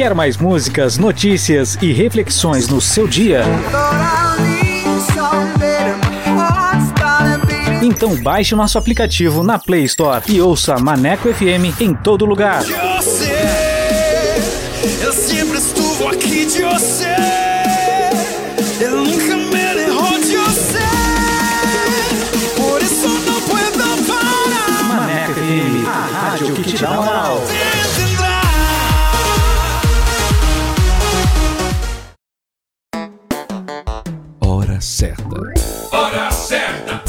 Quer mais músicas, notícias e reflexões no seu dia? Então baixe o nosso aplicativo na Play Store e ouça Maneco FM em todo lugar. Eu sempre estuvo aqui de você. Eu nunca me derrou de você. Por isso não puedo parar. Maneco FM, a rádio que te dá moral. Certa. Hora certa.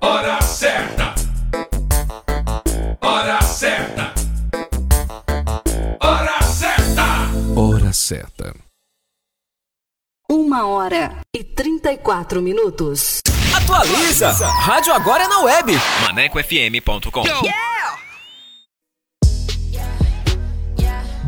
Hora certa. Hora certa. Hora certa. Hora certa. Uma hora e trinta e quatro minutos. Atualiza! Rádio agora é na web. ManecoFM.com.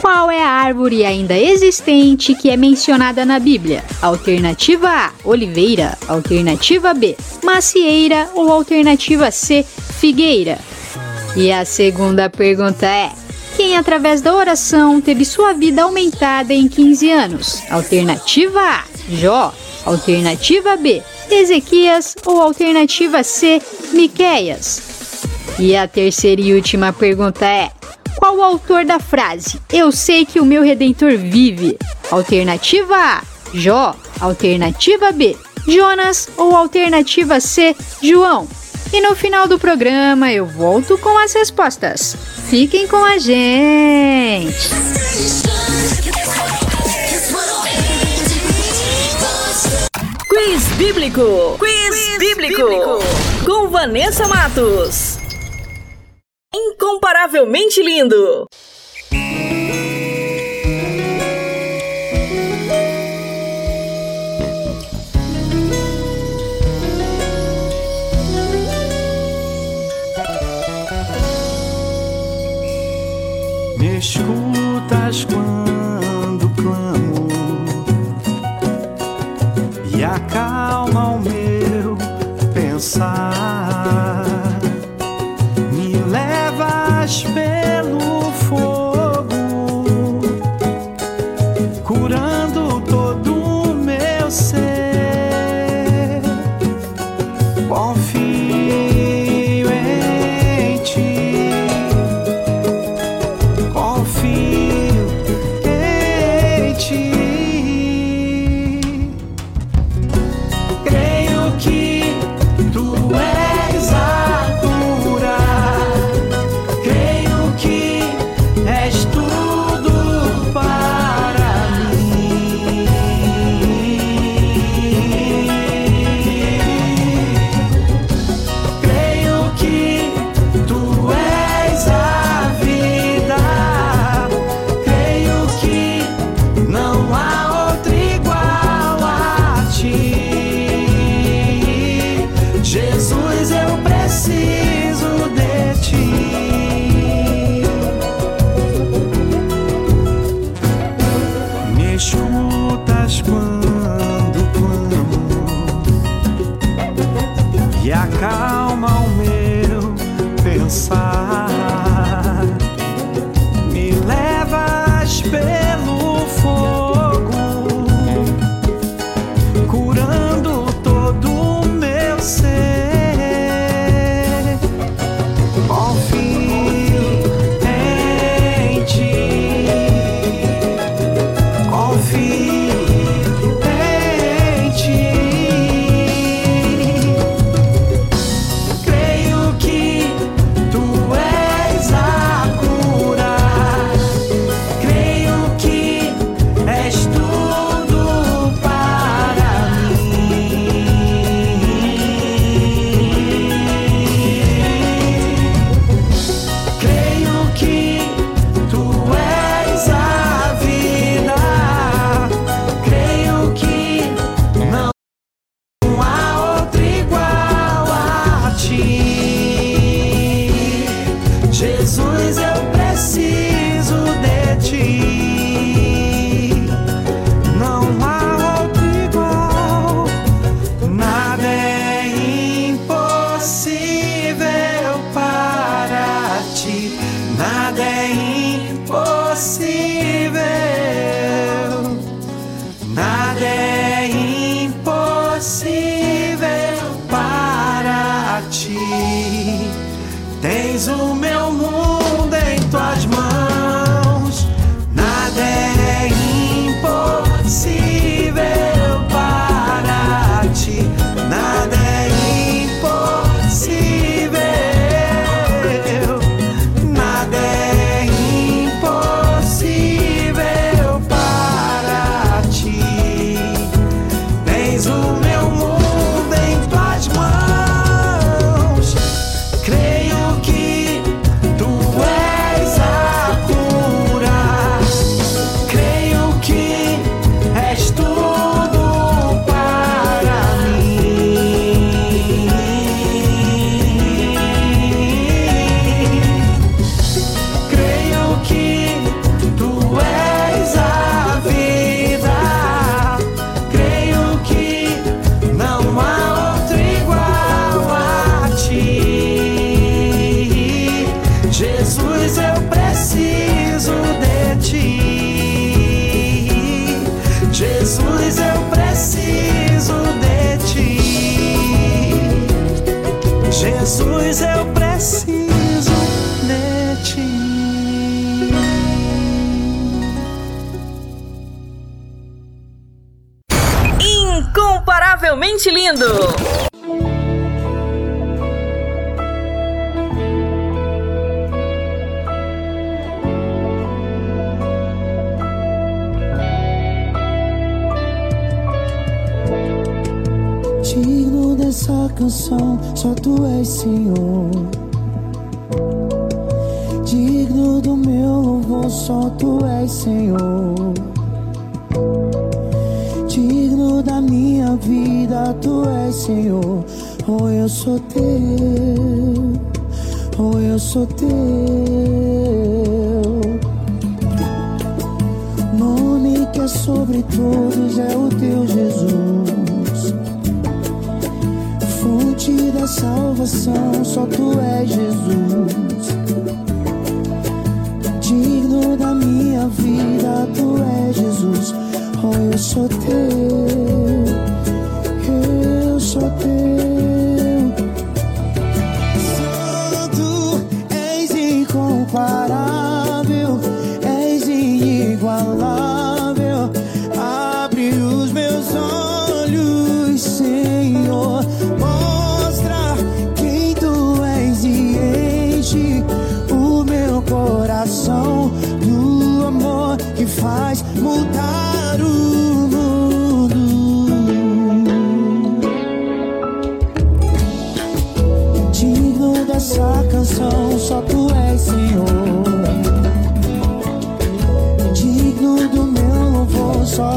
Qual é a árvore ainda existente que é mencionada na Bíblia? Alternativa A: oliveira. Alternativa B: macieira. Ou alternativa C: figueira. E a segunda pergunta é: Quem, através da oração, teve sua vida aumentada em 15 anos? Alternativa A: Jó. Alternativa B: Ezequias. Ou alternativa C: Miqueias. E a terceira e última pergunta é: qual o autor da frase Eu sei que o meu redentor vive? Alternativa A, Jó. Alternativa B, Jonas. Ou alternativa C, João. E no final do programa eu volto com as respostas. Fiquem com a gente! Quiz Bíblico! Quiz, Quiz bíblico. bíblico! Com Vanessa Matos incomparavelmente lindo. Me escutas quando clamo e acalma o meu pensar.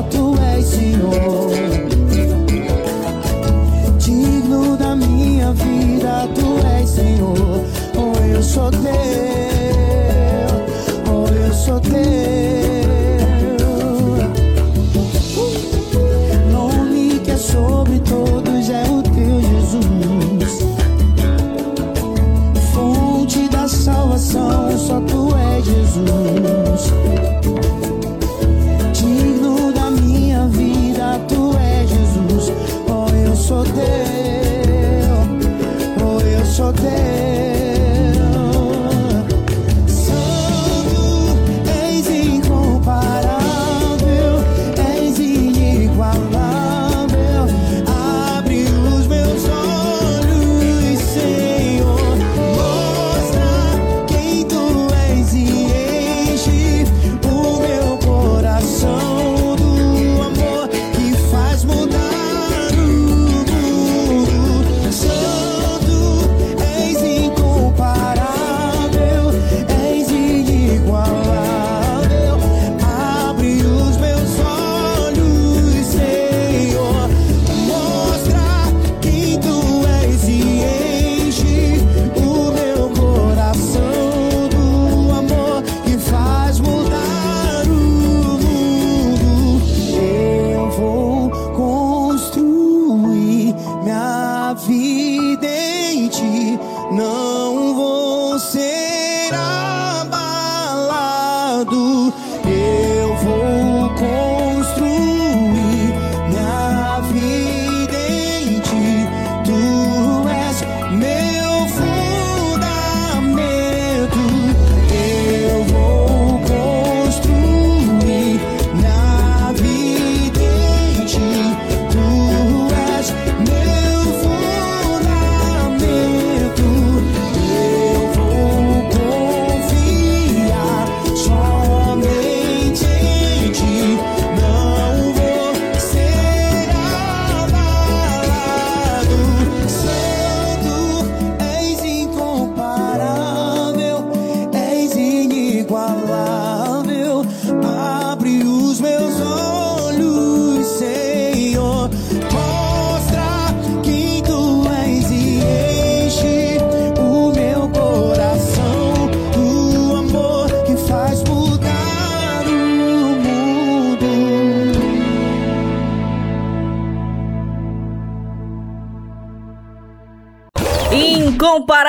tu és Senhor.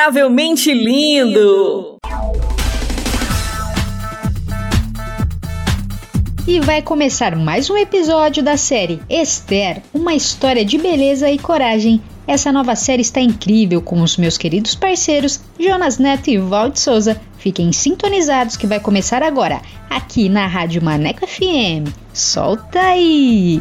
inacreditavelmente lindo. E vai começar mais um episódio da série Esther, uma história de beleza e coragem. Essa nova série está incrível com os meus queridos parceiros Jonas Neto e Valde Souza. Fiquem sintonizados que vai começar agora, aqui na Rádio Maneco FM. Solta aí!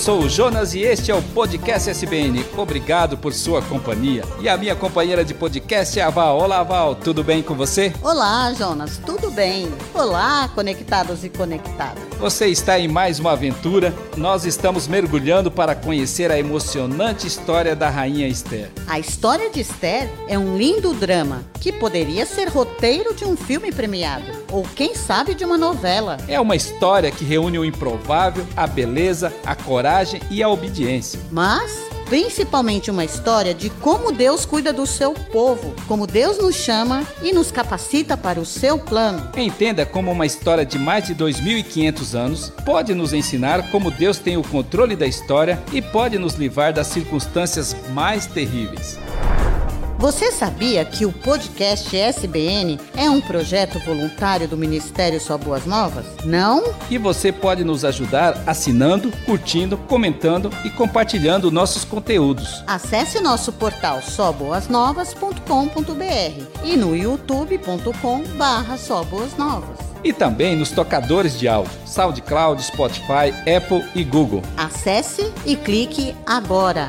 Sou o Jonas e este é o Podcast SBN. Obrigado por sua companhia. E a minha companheira de podcast é a Val. Olá, Val, tudo bem com você? Olá, Jonas, tudo bem? Olá, conectados e conectadas. Você está em mais uma aventura. Nós estamos mergulhando para conhecer a emocionante história da Rainha Esther. A história de Esther é um lindo drama que poderia ser roteiro de um filme premiado ou quem sabe de uma novela. É uma história que reúne o improvável, a beleza, a coragem e a obediência. Mas principalmente uma história de como Deus cuida do seu povo, como Deus nos chama e nos capacita para o seu plano. Entenda como uma história de mais de 2.500 anos pode nos ensinar como Deus tem o controle da história e pode nos livrar das circunstâncias mais terríveis. Você sabia que o podcast SBN é um projeto voluntário do Ministério Só Boas Novas? Não? E você pode nos ajudar assinando, curtindo, comentando e compartilhando nossos conteúdos. Acesse nosso portal soboasnovas.com.br e no youtube.com barra. E também nos tocadores de áudio, SoundCloud, Spotify, Apple e Google. Acesse e clique agora.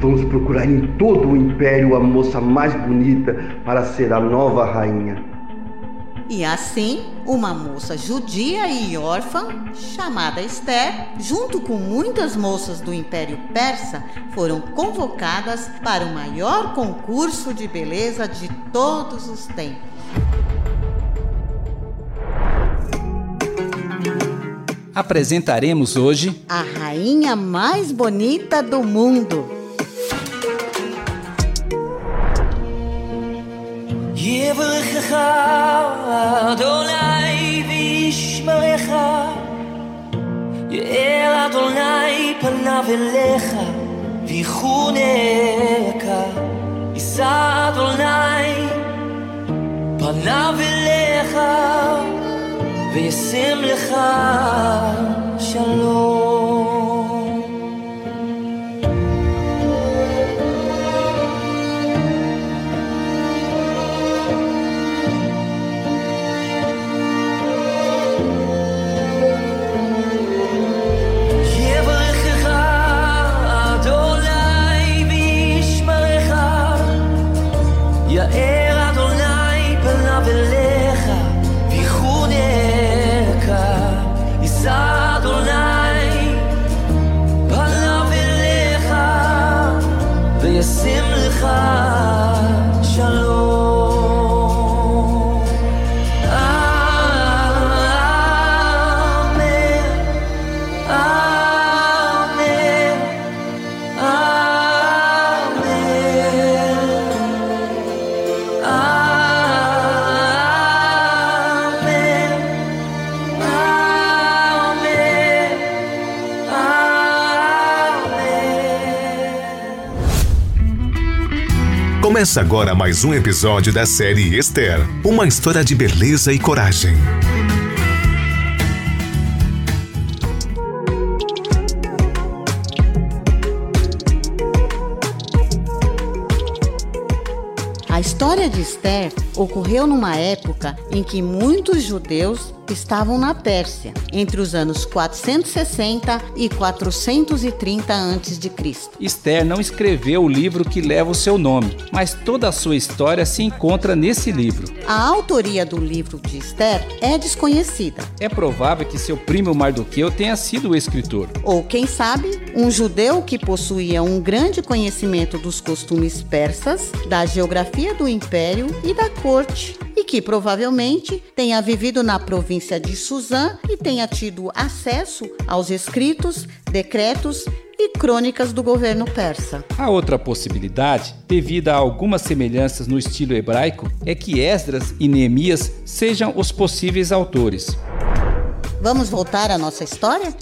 Vamos procurar em todo o império a moça mais bonita para ser a nova rainha. E assim, uma moça judia e órfã, chamada Esther, junto com muitas moças do Império Persa, foram convocadas para o maior concurso de beleza de todos os tempos. Apresentaremos hoje a rainha mais bonita do mundo. יברכך אדוני וישמרך יאר אדוני פניו אליך ויחונך יישא אדוני פניו אליך וישם לך שלום לך שלום Começa agora mais um episódio da série Esther uma história de beleza e coragem. A história de Esther ocorreu numa época em que muitos judeus estavam na Pérsia, entre os anos 460 e 430 a.C. Esther não escreveu o livro que leva o seu nome, mas toda a sua história se encontra nesse livro. A autoria do livro de Esther é desconhecida. É provável que seu primo Mardoqueu tenha sido o escritor. Ou quem sabe, um judeu que possuía um grande conhecimento dos costumes persas, da geografia do império e da corte, que provavelmente tenha vivido na província de Suzã e tenha tido acesso aos escritos, decretos e crônicas do governo persa. A outra possibilidade, devido a algumas semelhanças no estilo hebraico, é que Esdras e Neemias sejam os possíveis autores. Vamos voltar à nossa história?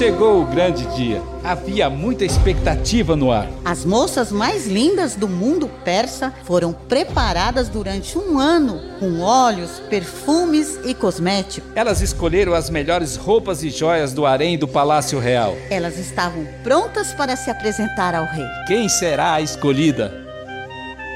Chegou o grande dia. Havia muita expectativa no ar. As moças mais lindas do mundo persa foram preparadas durante um ano com óleos, perfumes e cosméticos. Elas escolheram as melhores roupas e joias do harém do Palácio Real. Elas estavam prontas para se apresentar ao rei. Quem será a escolhida?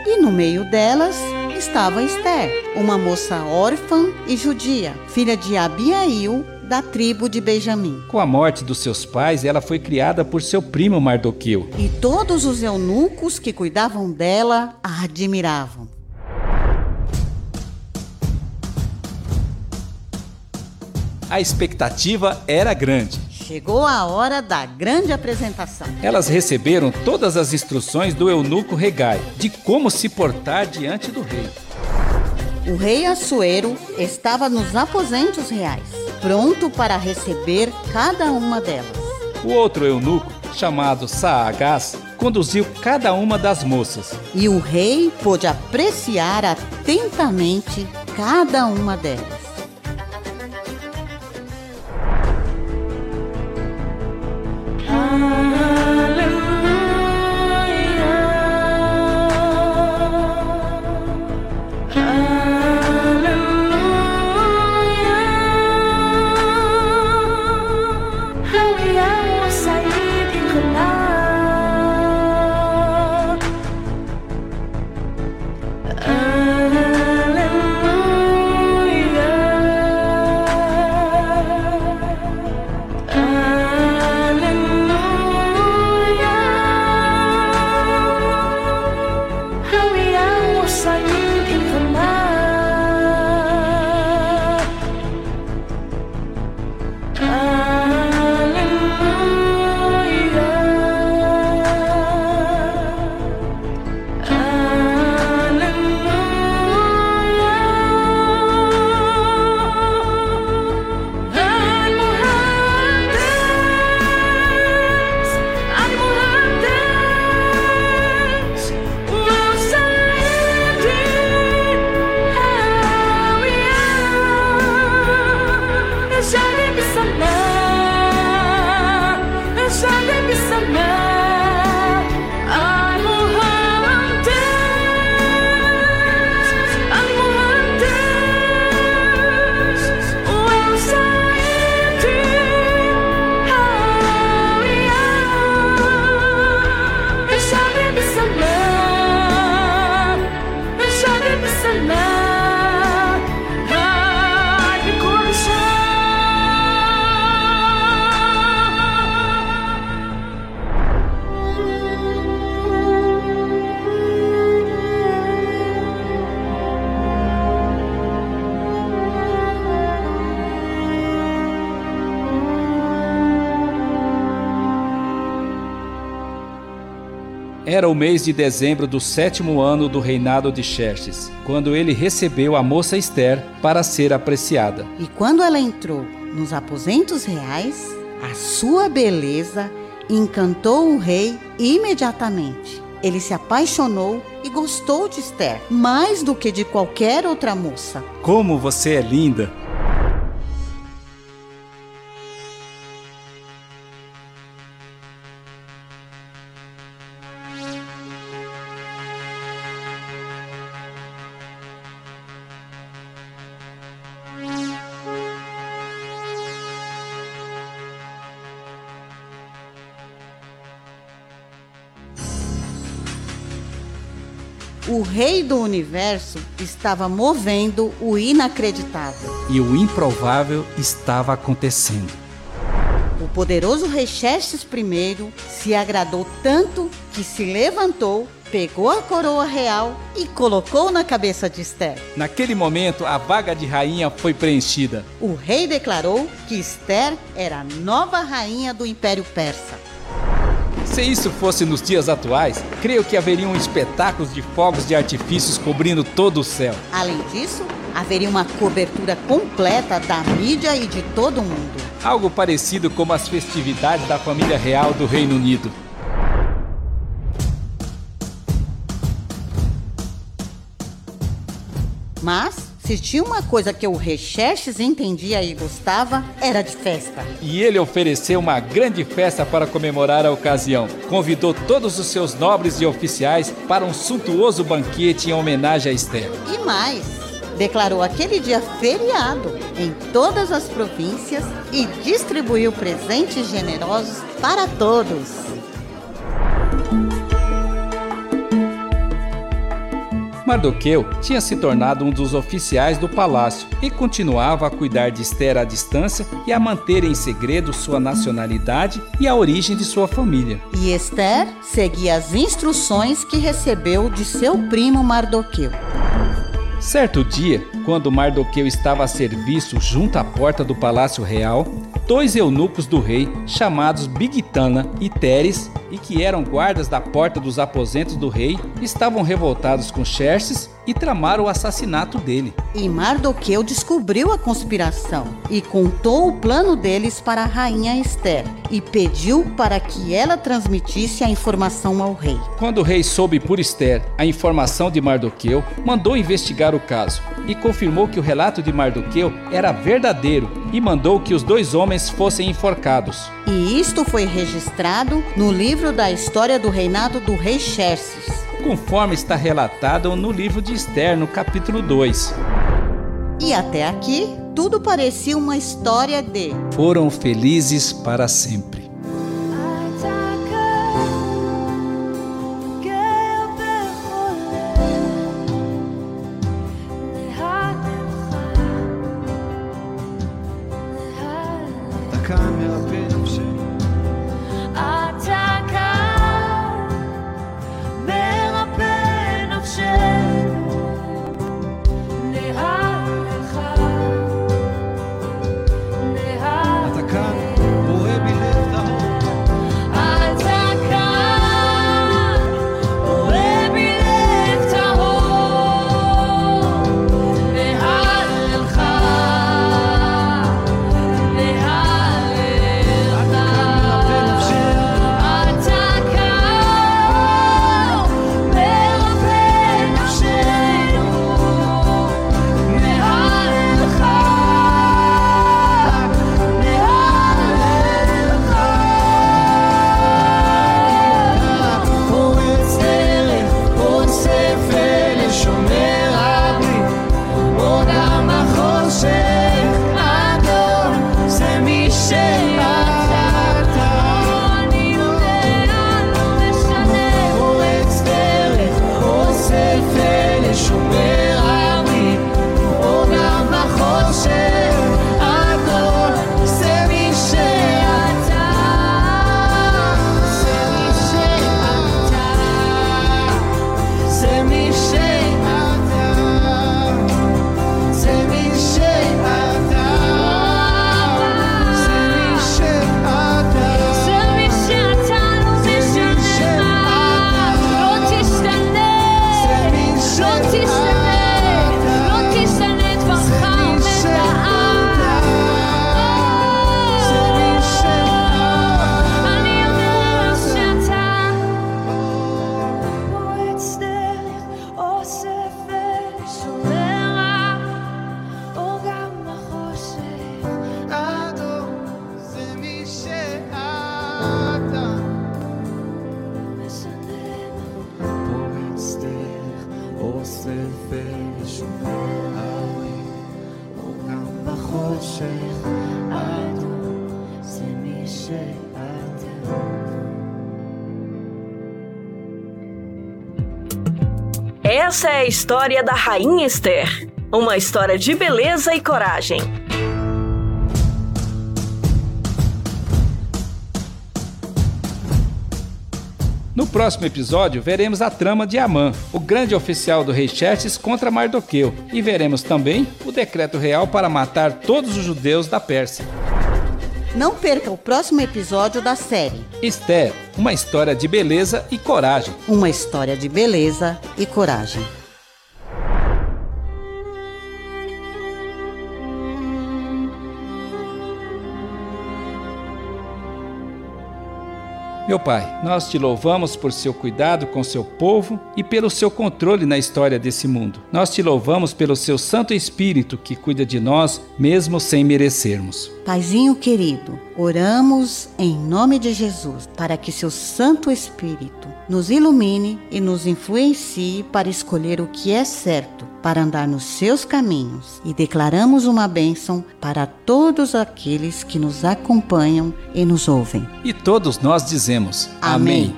E no meio delas estava Esther, uma moça órfã e judia, filha de Abiail, da tribo de Benjamim. Com a morte dos seus pais, ela foi criada por seu primo Mardoqueu. E todos os eunucos que cuidavam dela a admiravam. A expectativa era grande. Chegou a hora da grande apresentação. Elas receberam todas as instruções do eunuco Regai de como se portar diante do rei. O rei Assuero estava nos aposentos reais, pronto para receber cada uma delas. O outro eunuco, chamado Saagás, conduziu cada uma das moças. E o rei pôde apreciar atentamente cada uma delas. Era o mês de dezembro do sétimo ano do reinado de Xerxes, quando ele recebeu a moça Esther para ser apreciada. E quando ela entrou nos aposentos reais, a sua beleza encantou o rei imediatamente. Ele se apaixonou e gostou de Esther mais do que de qualquer outra moça. Como você é linda! Do universo estava movendo o inacreditável. E o improvável estava acontecendo. O poderoso rei Xerxes I se agradou tanto que se levantou, pegou a coroa real e colocou na cabeça de Esther. Naquele momento, a vaga de rainha foi preenchida. O rei declarou que Esther era a nova rainha do Império Persa. Se isso fosse nos dias atuais, creio que haveriam espetáculos de fogos de artifícios cobrindo todo o céu. Além disso, haveria uma cobertura completa da mídia e de todo mundo. Algo parecido como as festividades da família real do Reino Unido. Mas, se tinha uma coisa que o rei Xerxes entendia e gostava, era de festa. E ele ofereceu uma grande festa para comemorar a ocasião. Convidou todos os seus nobres e oficiais para um suntuoso banquete em homenagem a Esther. E mais, declarou aquele dia feriado em todas as províncias e distribuiu presentes generosos para todos. Mardoqueu tinha se tornado um dos oficiais do palácio e continuava a cuidar de Esther à distância e a manter em segredo sua nacionalidade e a origem de sua família. E Esther seguia as instruções que recebeu de seu primo Mardoqueu. Certo dia, quando Mardoqueu estava a serviço junto à porta do palácio real, dois eunucos do rei, chamados Bigtana e Teres, e que eram guardas da porta dos aposentos do rei, estavam revoltados com Xerxes e tramaram o assassinato dele. E Mardoqueu descobriu a conspiração e contou o plano deles para a rainha Esther e pediu para que ela transmitisse a informação ao rei. Quando o rei soube por Esther a informação de Mardoqueu, mandou investigar o caso e confirmou que o relato de Mardoqueu era verdadeiro e mandou que os dois homens fossem enforcados. E isto foi registrado no livro da história do reinado do rei Xerxes. Conforme está relatado no livro de Esther, no capítulo 2. E até aqui, tudo parecia uma história de Foram felizes para sempre. História da Rainha Esther. Uma história de beleza e coragem. No próximo episódio, veremos a trama de Amã, o grande oficial do rei Xerxes contra Mardoqueu, e veremos também o decreto real para matar todos os judeus da Pérsia. Não perca o próximo episódio da série Esther, uma história de beleza e coragem. Uma história de beleza e coragem. Meu Pai, nós te louvamos por seu cuidado com seu povo e pelo seu controle na história desse mundo. Nós te louvamos pelo seu Santo Espírito que cuida de nós, mesmo sem merecermos. Paizinho querido, oramos em nome de Jesus para que seu Santo Espírito nos ilumine e nos influencie para escolher o que é certo, para andar nos seus caminhos. E declaramos uma bênção para todos aqueles que nos acompanham e nos ouvem. E todos nós dizemos: Amém.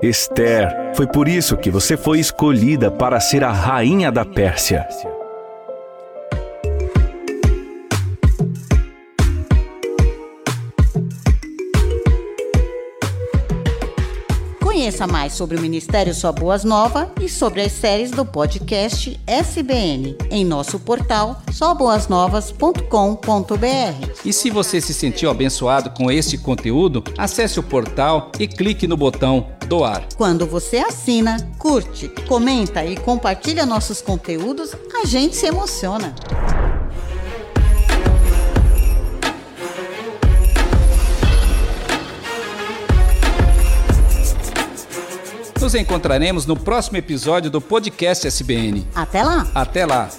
Esther, foi por isso que você foi escolhida para ser a rainha da Pérsia. Conheça mais sobre o Ministério Sua Boas Nova e sobre as séries do podcast SBN em nosso portal soboasnovas.com.br. E se você se sentiu abençoado com este conteúdo, acesse o portal e clique no botão doar. Quando você assina, curte, comenta e compartilha nossos conteúdos, a gente se emociona. Nos encontraremos no próximo episódio do podcast SBN. Até lá! Até lá!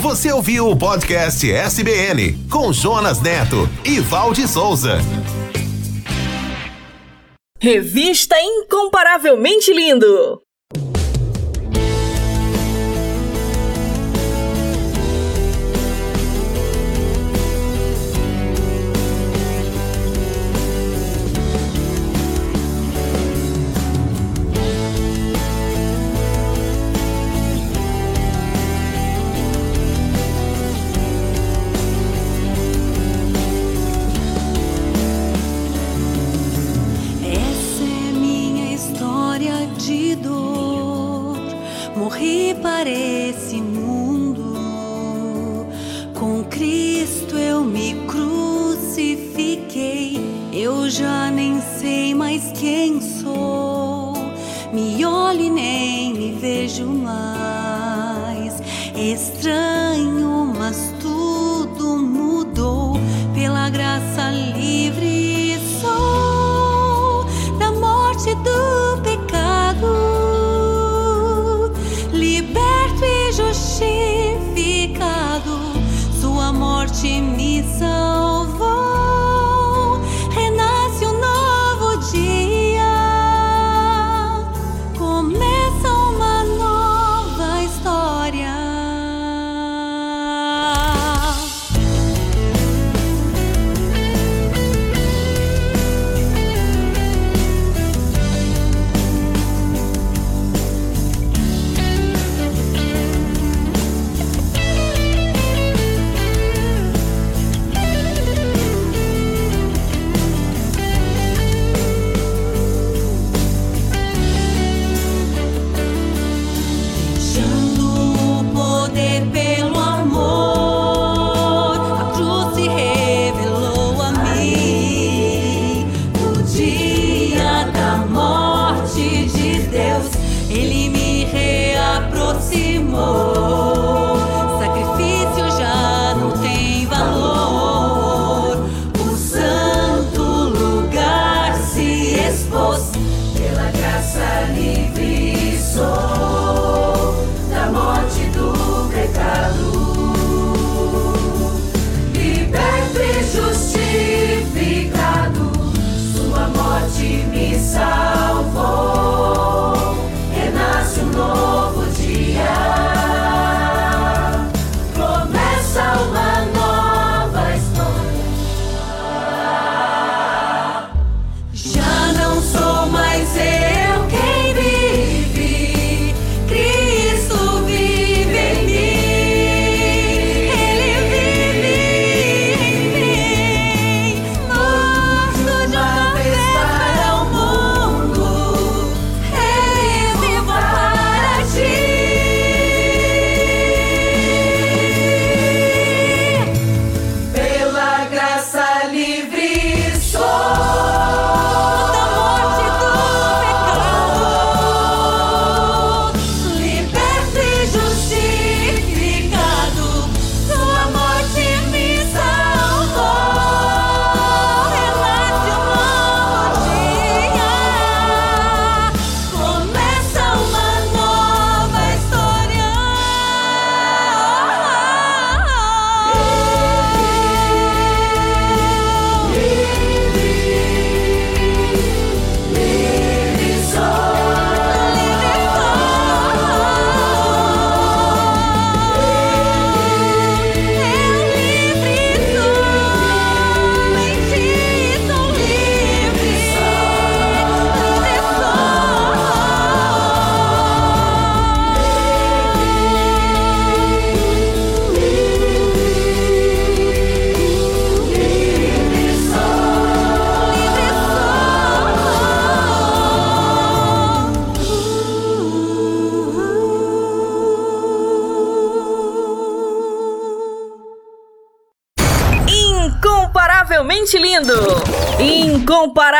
Você ouviu o podcast SBN com Jonas Neto e Valde Souza. Revista Incomparavelmente Lindo.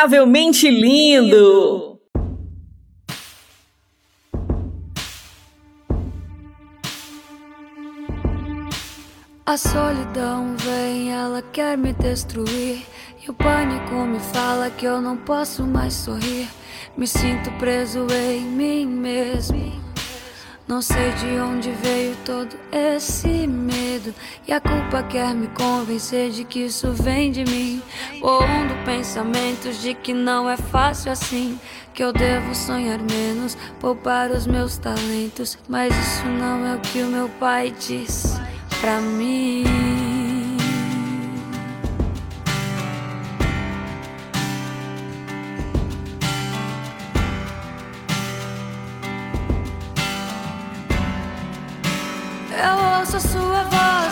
Incomparavelmente lindo! A solidão vem, ela quer me destruir. E o pânico me fala que eu não posso mais sorrir. Me sinto preso em mim mesmo. Não sei de onde veio todo esse medo. E a culpa quer me convencer de que isso vem de mim. Pondo pensamentos de que não é fácil assim. Que eu devo sonhar menos, poupar os meus talentos. Mas isso não é o que o meu pai diz pra mim. Ouço a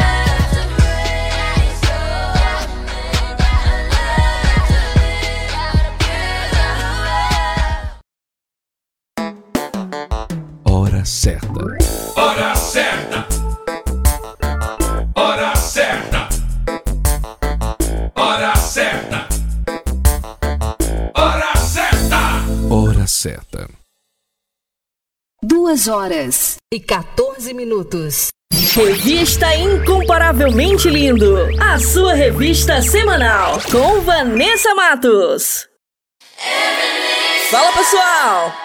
Duas horas e 14 minutos. Revista Incomparavelmente Lindo, a sua revista semanal, com Vanessa Matos. Fala pessoal,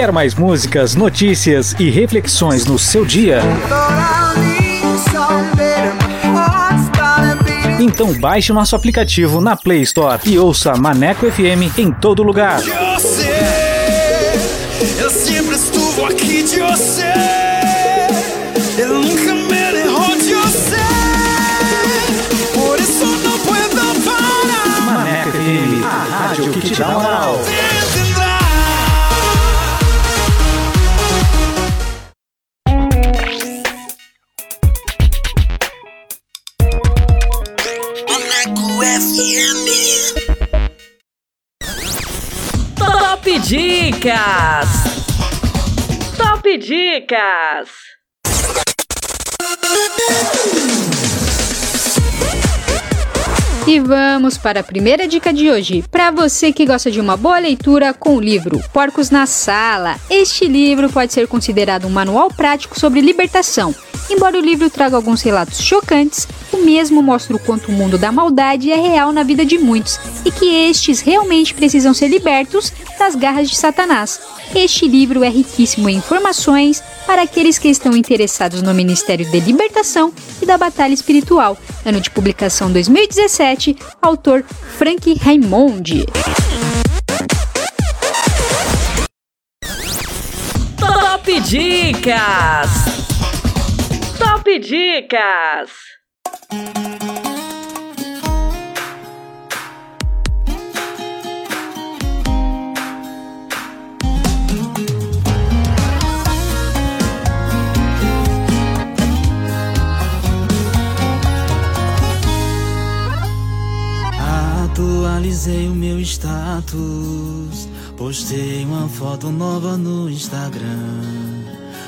Quer mais músicas, notícias e reflexões no seu dia? Então baixe nosso aplicativo na Play Store e ouça Maneco FM em todo lugar. Eu sempre estuvo aqui de você. Moral. Top Dicas! Top Dicas! E vamos para a primeira dica de hoje. Para você que gosta de uma boa leitura com o livro Porcos na Sala. Este livro pode ser considerado um manual prático sobre libertação. Embora o livro traga alguns relatos chocantes, o mesmo mostra o quanto o mundo da maldade é real na vida de muitos e que estes realmente precisam ser libertos das garras de Satanás. Este livro é riquíssimo em informações para aqueles que estão interessados no Ministério de Libertação e da Batalha Espiritual. Ano de publicação 2017, autor Frank Raimondi. Top Dicas! Top Dicas! Atualizei o meu status. Postei uma foto nova no Instagram.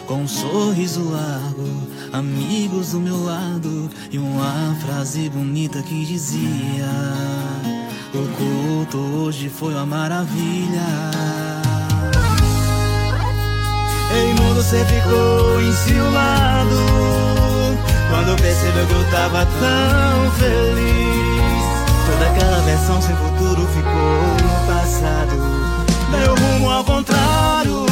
Com um sorriso largo, amigos do meu lado. E uma frase bonita que dizia: O culto hoje foi uma maravilha. Ei, mundo, você ficou enciumado Quando percebeu que eu tava tão feliz Toda aquela versão sem futuro ficou no passado Deu rumo ao contrário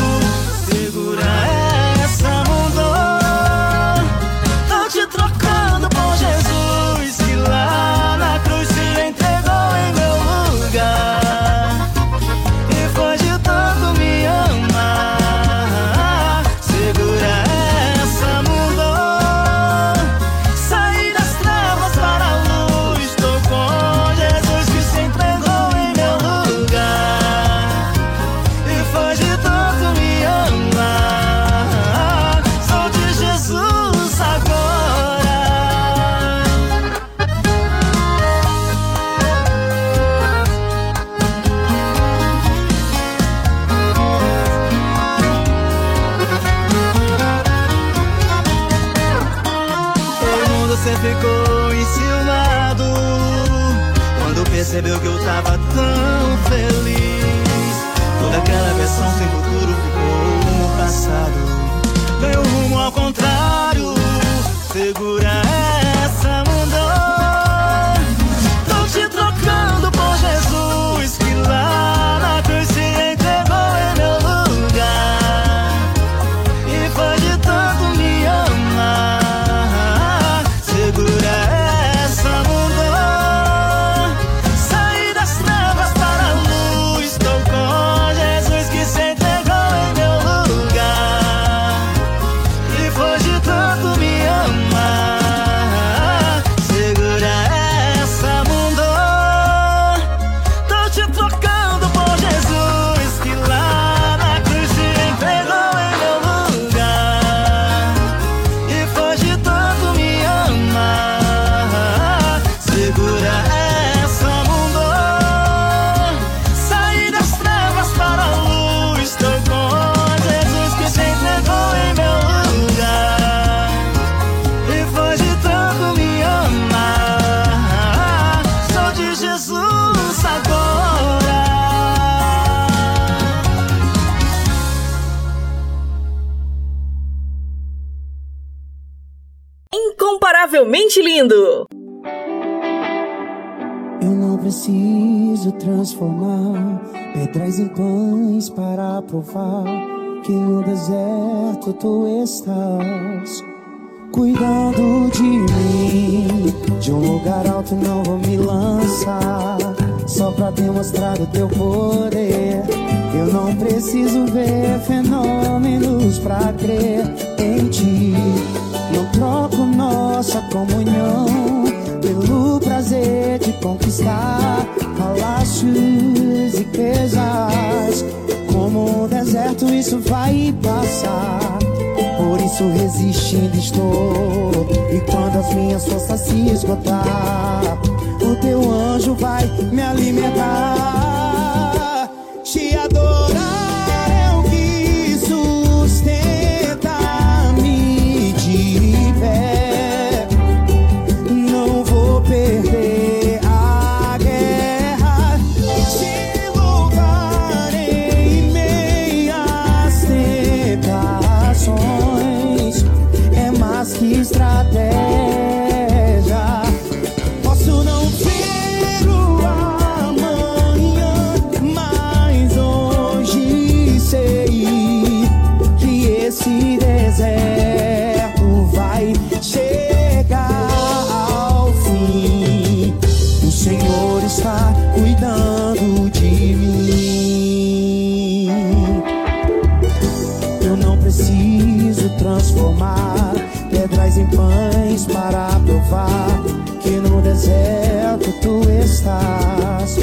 transformar pedras em pães para provar que no deserto tu estás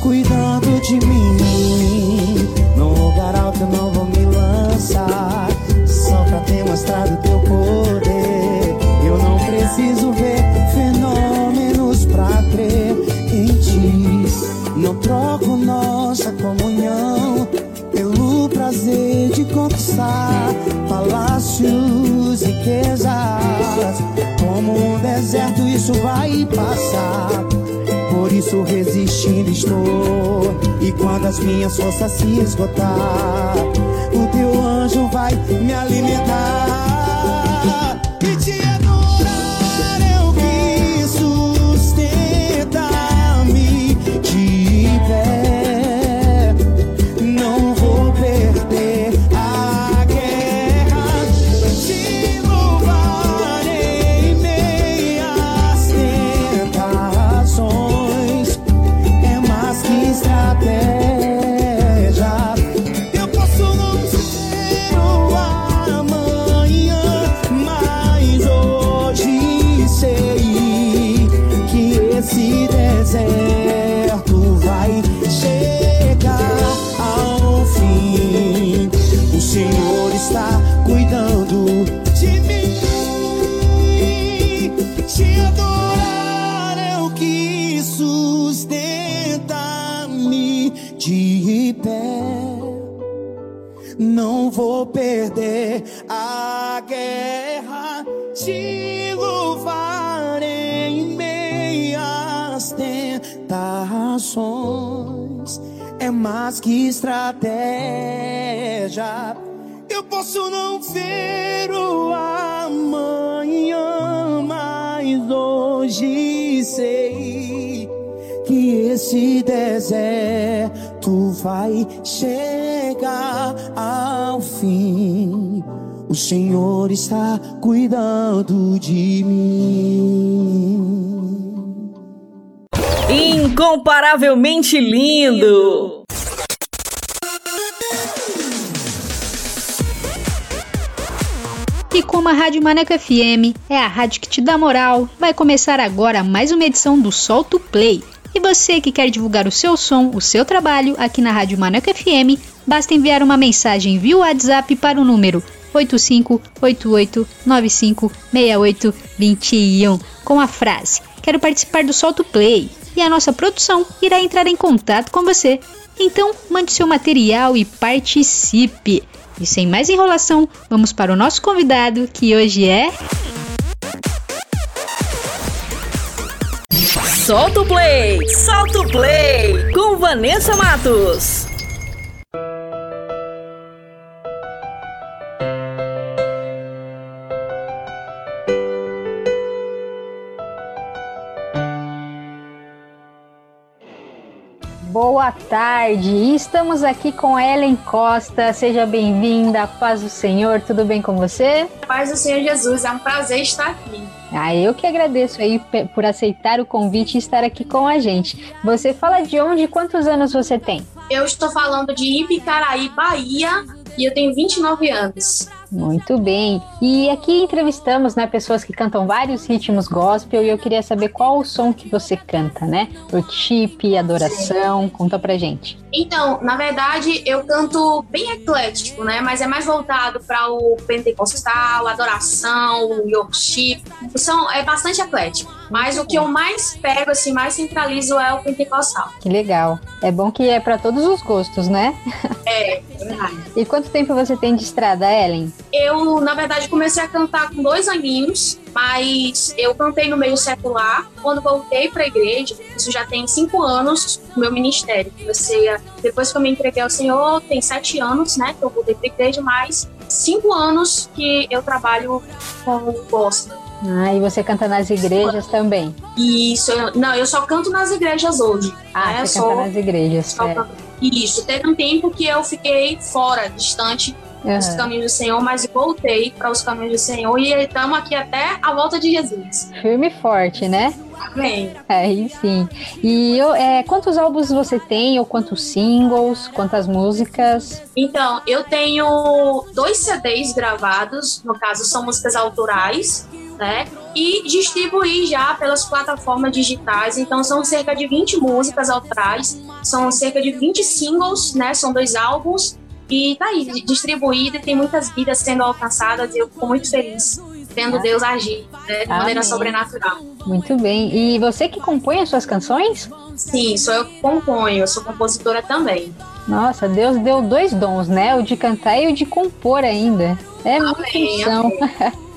cuidando de mim. Num lugar alto eu não vou me lançar só pra demonstrar o teu poder. Eu não preciso ver fenômenos pra crer em ti. Não troco nossa comunhão pelo prazer de conquistar riquezas. Como um deserto, isso vai passar. Por isso resistindo estou. E quando as minhas forças se esgotar, está cuidando de mim. Incomparavelmente lindo. E como a Rádio Maneco FM é a rádio que te dá moral, vai começar agora mais uma edição do Solto Play. E você que quer divulgar o seu som, o seu trabalho aqui na Rádio Maneco FM, basta enviar uma mensagem via WhatsApp para o número 8588956821 com a frase Quero participar do Solto Play e a nossa produção irá entrar em contato com você. Então, mande seu material e participe. E sem mais enrolação, vamos para o nosso convidado, que hoje é. Solta o play! Solta o play! Com Vanessa Matos. Boa tarde, estamos aqui com Ellen Costa. Seja bem-vinda, paz do Senhor, tudo bem com você? Paz do Senhor Jesus, é um prazer estar aqui. Ah, eu que agradeço aí por aceitar o convite e estar aqui com a gente. Você fala de onde e quantos anos você tem? Eu estou falando de Ibicaraí, Bahia, e eu tenho 29 anos. Muito bem. E aqui entrevistamos, né, pessoas que cantam vários ritmos gospel e eu queria saber qual o som que você canta, né? Worship, adoração, Sim. conta pra gente. Então, na verdade, eu canto bem eclético, né? Mas é mais voltado para o pentecostal, adoração, o worship. São, é bastante eclético. Mas o que eu mais pego, assim, mais centralizo é o pentecostal. Que legal. É bom que é para todos os gostos, né? É, é verdade. E quanto tempo você tem de estrada, Ellen? Eu, na verdade, comecei a cantar com dois aninhos, mas eu cantei no meio secular. Quando voltei para a igreja, isso já tem cinco anos, o meu ministério. Comecei a, depois que eu me entreguei ao Senhor, tem sete anos, né, que eu voltei para a igreja, mais cinco anos que eu trabalho com o gospel. Ah, e você canta nas igrejas também? Isso, eu, não, eu só canto nas igrejas hoje. Ah, né? você só, canta nas igrejas. É. Isso, teve um tempo que eu fiquei fora, distante uhum. os caminhos do Senhor, mas voltei para os caminhos do Senhor e estamos aqui até a volta de Jesus. Firme e forte, né? Amém. É, sim. E eu, é, quantos álbuns você tem, ou quantos singles, quantas músicas? Então, eu tenho dois CDs gravados, no caso são músicas autorais, né? E distribuir já pelas plataformas digitais. Então são cerca de 20 músicas autorais, são cerca de 20 singles, né? São dois álbuns e tá aí, distribuída, tem muitas vidas sendo alcançadas e eu fico muito feliz vendo ah. Deus agir né, de maneira sobrenatural. Muito bem. E você que compõe as suas canções? Sim, sou eu que componho, eu sou compositora também. Nossa, Deus deu dois dons, né? O de cantar e o de compor ainda. É amém, muita função.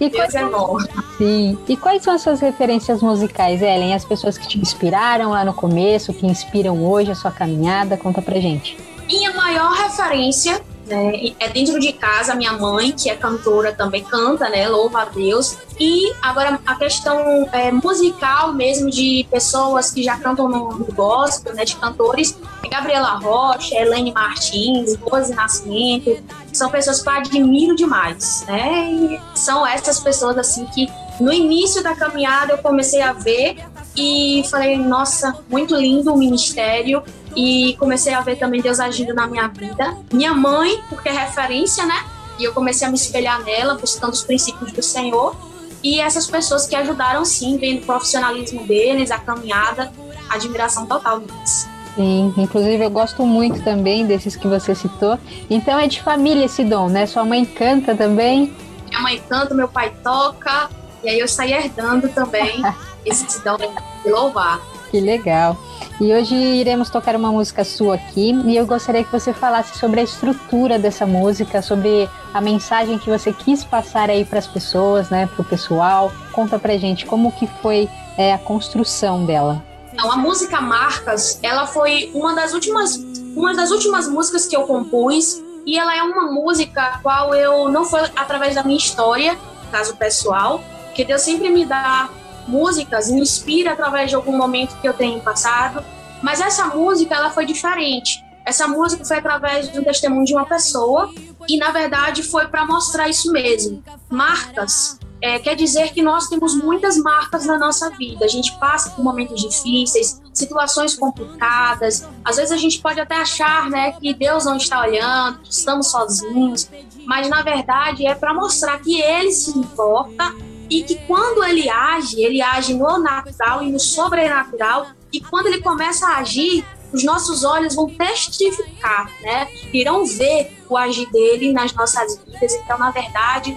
e Deus é bom. Sim. E quais são as suas referências musicais, Ellen? As pessoas que te inspiraram lá no começo, que inspiram hoje a sua caminhada? Conta pra gente. Minha maior referência né, é dentro de casa, minha mãe, que é cantora, também canta, né? Louva a Deus. E agora a questão é, musical mesmo de pessoas que já cantam no, gospel, né? De cantores, é Gabriela Rocha, Helene Martins, Rose Nascimento. São pessoas que eu admiro demais, né? E são essas pessoas assim que no início da caminhada eu comecei a ver e falei, nossa, muito lindo o ministério e comecei a ver também Deus agindo na minha vida. Minha mãe, porque é referência, né? E eu comecei a me espelhar nela, buscando os princípios do Senhor. E essas pessoas que ajudaram, sim, vendo o profissionalismo deles, a caminhada, admiração total deles. Sim, inclusive eu gosto muito também desses que você citou. Então é de família esse dom, né? Sua mãe canta também? Minha mãe canta, meu pai toca, e aí eu saí herdando também esse dom de louvar. Que legal. E hoje iremos tocar uma música sua aqui e eu gostaria que você falasse sobre a estrutura dessa música, sobre a mensagem que você quis passar aí para as pessoas, né, para o pessoal. Conta pra gente como que foi é, a construção dela. Então, a música Marcas, ela foi uma das últimas, uma das últimas músicas que eu compus e ela é uma música a qual eu não foi através da minha história, caso pessoal, que Deus sempre me dá músicas me inspira através de algum momento que eu tenho passado, mas essa música ela foi diferente. Essa música foi através do testemunho de uma pessoa e na verdade foi para mostrar isso mesmo. Marcas é, quer dizer que nós temos muitas marcas na nossa vida. A gente passa por momentos difíceis, situações complicadas. Às vezes a gente pode até achar, né, que Deus não está olhando, que estamos sozinhos, mas na verdade é para mostrar que Ele se importa e que quando ele age, ele age no natural e no sobrenatural, e quando ele começa a agir, os nossos olhos vão testificar, né? Irão ver o agir dele nas nossas vidas. Então, na verdade,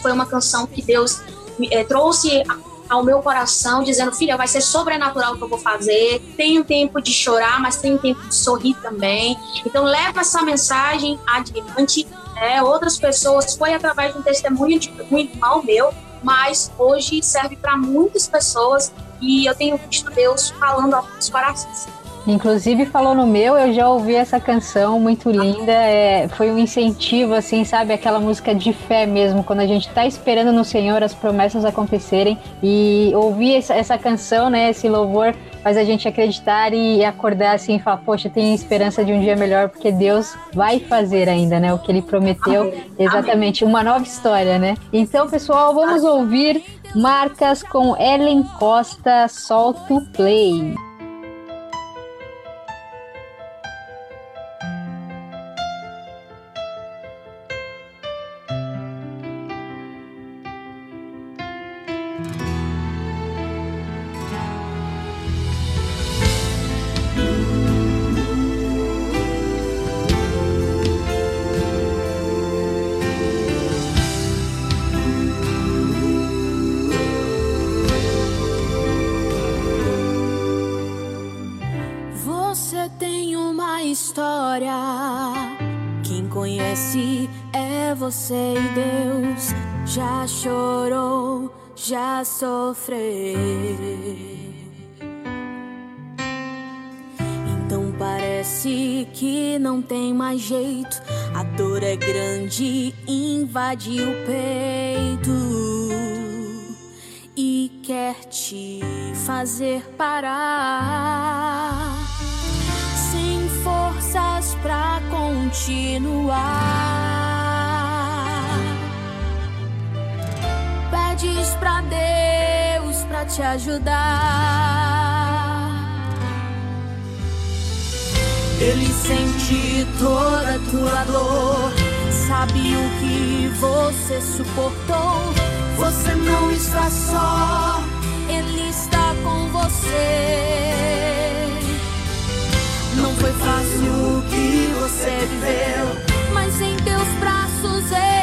foi uma canção que Deus é, trouxe ao meu coração, dizendo: Filha, vai ser sobrenatural o que eu vou fazer. Tenho tempo de chorar, mas tenho tempo de sorrir também. Então, leva essa mensagem adiante. Né? Outras pessoas, foi através de um testemunho de um irmão meu, mas hoje serve para muitas pessoas e eu tenho visto Deus falando aos corações. Inclusive falou no meu, eu já ouvi essa canção muito linda. É, foi um incentivo, assim, sabe? Aquela música de fé mesmo, quando a gente tá esperando no Senhor as promessas acontecerem. E ouvir essa, essa canção, né? Esse louvor faz a gente acreditar e acordar assim e falar, poxa, tem esperança de um dia melhor, porque Deus vai fazer ainda, né? O que ele prometeu, Amém. exatamente, uma nova história, né? Então, pessoal, vamos ouvir marcas com Ellen Costa, solta o play. Você e Deus. Já chorou, já sofreu. Então parece que não tem mais jeito. A dor é grande, invade o peito e quer te fazer parar sem forças pra continuar. Pedes pra Deus pra te ajudar. Ele sente toda a tua dor, sabe o que você suportou. Você não está só, Ele está com você. Não foi fácil o que você viveu, mas em teus braços Ele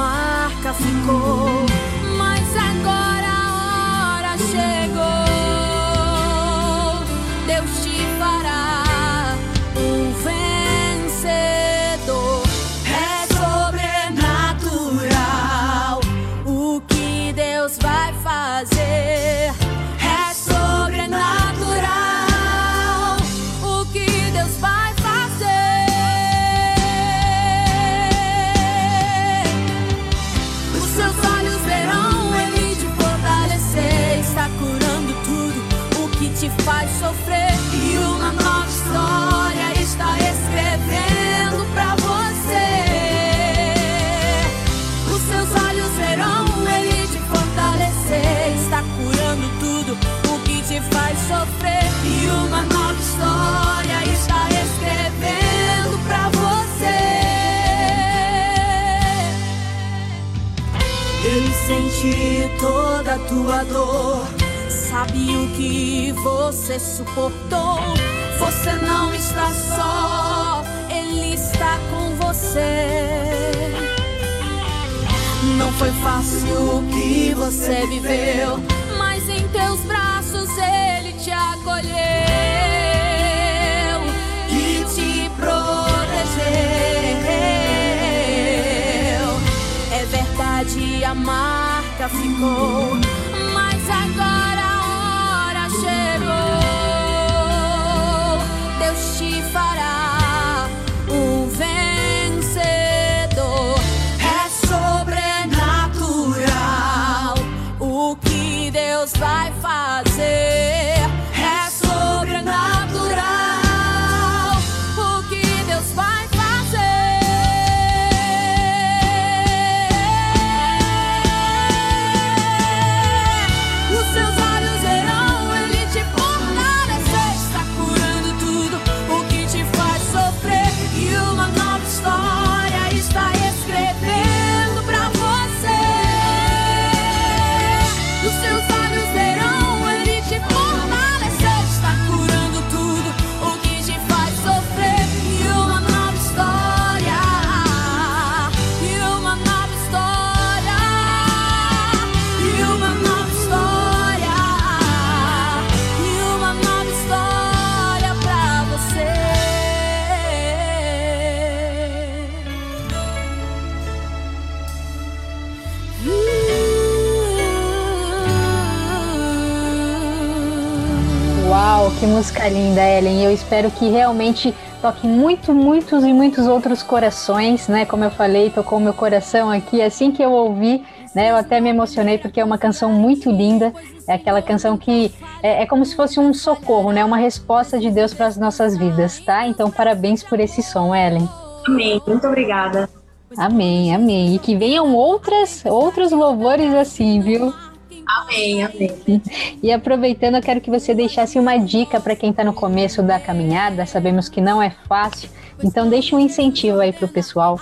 marca ficou, Sente toda a tua dor, sabe o que você suportou. Você não está só, Ele está com você. Não foi fácil o que você viveu, mas em teus braços Ele te acolheu e te protegeu. É verdade, a ficou, mas agora a hora chegou. Deus te fará um vencedor. É sobrenatural o que Deus vai fazer. Música linda, Ellen. Eu espero que realmente toque muito, muitos e muitos outros corações, né? Como eu falei, tocou meu coração aqui assim que eu ouvi. Né, eu até me emocionei porque é uma canção muito linda. É aquela canção que é, é como se fosse um socorro, né? Uma resposta de Deus para as nossas vidas, tá? Então, parabéns por esse som, Ellen. Amém. Muito obrigada. Amém, amém. E que venham outras, outros louvores assim, viu? Amém, amém. E aproveitando, eu quero que você deixasse uma dica para quem está no começo da caminhada. Sabemos que não é fácil, então deixe um incentivo aí para o pessoal.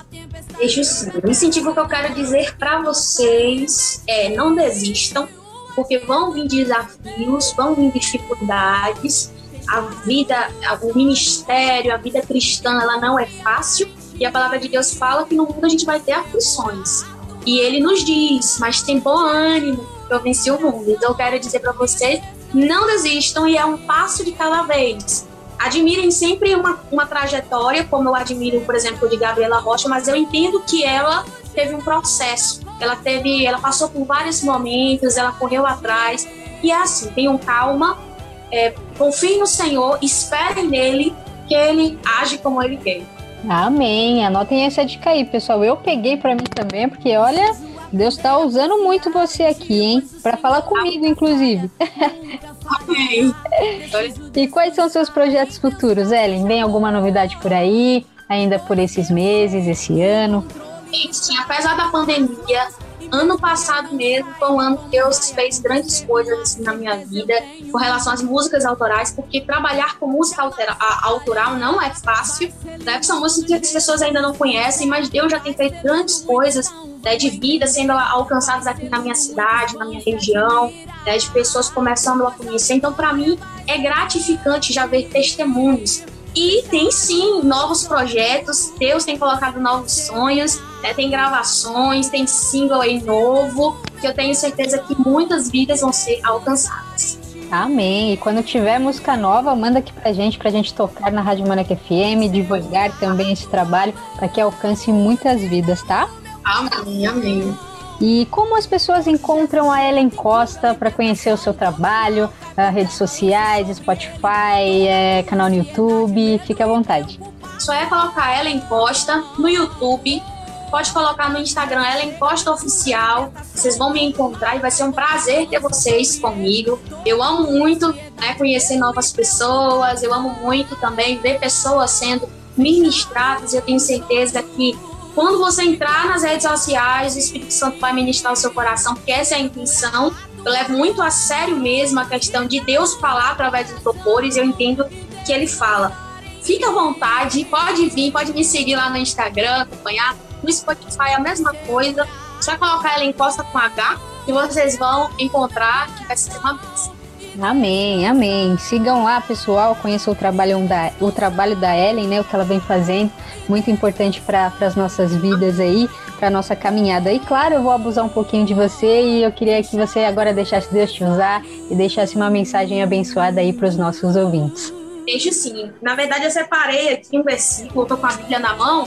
Deixo sim. O incentivo que eu quero dizer para vocês é não desistam, porque vão vir desafios, vão vir dificuldades. A vida, o ministério, a vida cristã, ela não é fácil. E a palavra de Deus fala que no mundo a gente vai ter aflições. E ele nos diz, mas tem bom ânimo, eu venci o mundo. Então eu quero dizer para vocês, não desistam e é um passo de cada vez. Admirem sempre uma, uma trajetória, como eu admiro, por exemplo, de Gabriela Rocha, mas eu entendo que ela teve um processo. Ela teve, ela passou por vários momentos, ela correu atrás. E é assim, tenham calma, é, confiem no Senhor, esperem nele, que ele age como ele quer. Amém. Anotem essa dica aí, pessoal. Eu peguei para mim também, porque olha, Deus está usando muito você aqui, hein? Para falar comigo, inclusive. Amém. e quais são seus projetos futuros, Ellen? Vem alguma novidade por aí? Ainda por esses meses, esse ano? Sim, apesar da pandemia, ano passado mesmo foi um ano que Deus fez grandes coisas assim, na minha vida com relação às músicas autorais, porque trabalhar com música autoral não é fácil, né? São músicas que as pessoas ainda não conhecem, mas Deus já tem feito grandes coisas né, de vida sendo alcançadas aqui na minha cidade, na minha região, né, de pessoas começando a conhecer. Então, para mim, é gratificante já ver testemunhos e tem sim novos projetos, Deus tem colocado novos sonhos, né? tem gravações, tem single aí novo, que eu tenho certeza que muitas vidas vão ser alcançadas. Amém. E quando tiver música nova, manda aqui pra gente, pra gente tocar na Rádio Manac FM, divulgar também esse trabalho para que alcance muitas vidas, tá? Amém, amém. E como as pessoas encontram a Ellen Costa para conhecer o seu trabalho, redes sociais, Spotify, é, canal no YouTube? Fique à vontade. Só é colocar Ellen Costa no YouTube. Pode colocar no Instagram Ellen Costa Oficial. Vocês vão me encontrar e vai ser um prazer ter vocês comigo. Eu amo muito né, conhecer novas pessoas. Eu amo muito também ver pessoas sendo ministradas. Eu tenho certeza que quando você entrar nas redes sociais, o Espírito Santo vai ministrar o seu coração, porque essa é a intenção. Eu levo muito a sério mesmo a questão de Deus falar através dos louvores. Eu entendo que ele fala. Fica à vontade, pode vir, pode me seguir lá no Instagram, acompanhar. No Spotify a mesma coisa. Só colocar ela em Costa com H e vocês vão encontrar que vai ser uma bênção. Amém, amém. Sigam lá, pessoal. Conheçam o trabalho da, o trabalho da Ellen, né? O que ela vem fazendo. Muito importante para as nossas vidas aí, para nossa caminhada. E claro, eu vou abusar um pouquinho de você e eu queria que você agora deixasse Deus te usar e deixasse uma mensagem abençoada aí para os nossos ouvintes. Deixo sim. Na verdade, eu separei aqui um versículo, estou com a Bíblia na mão,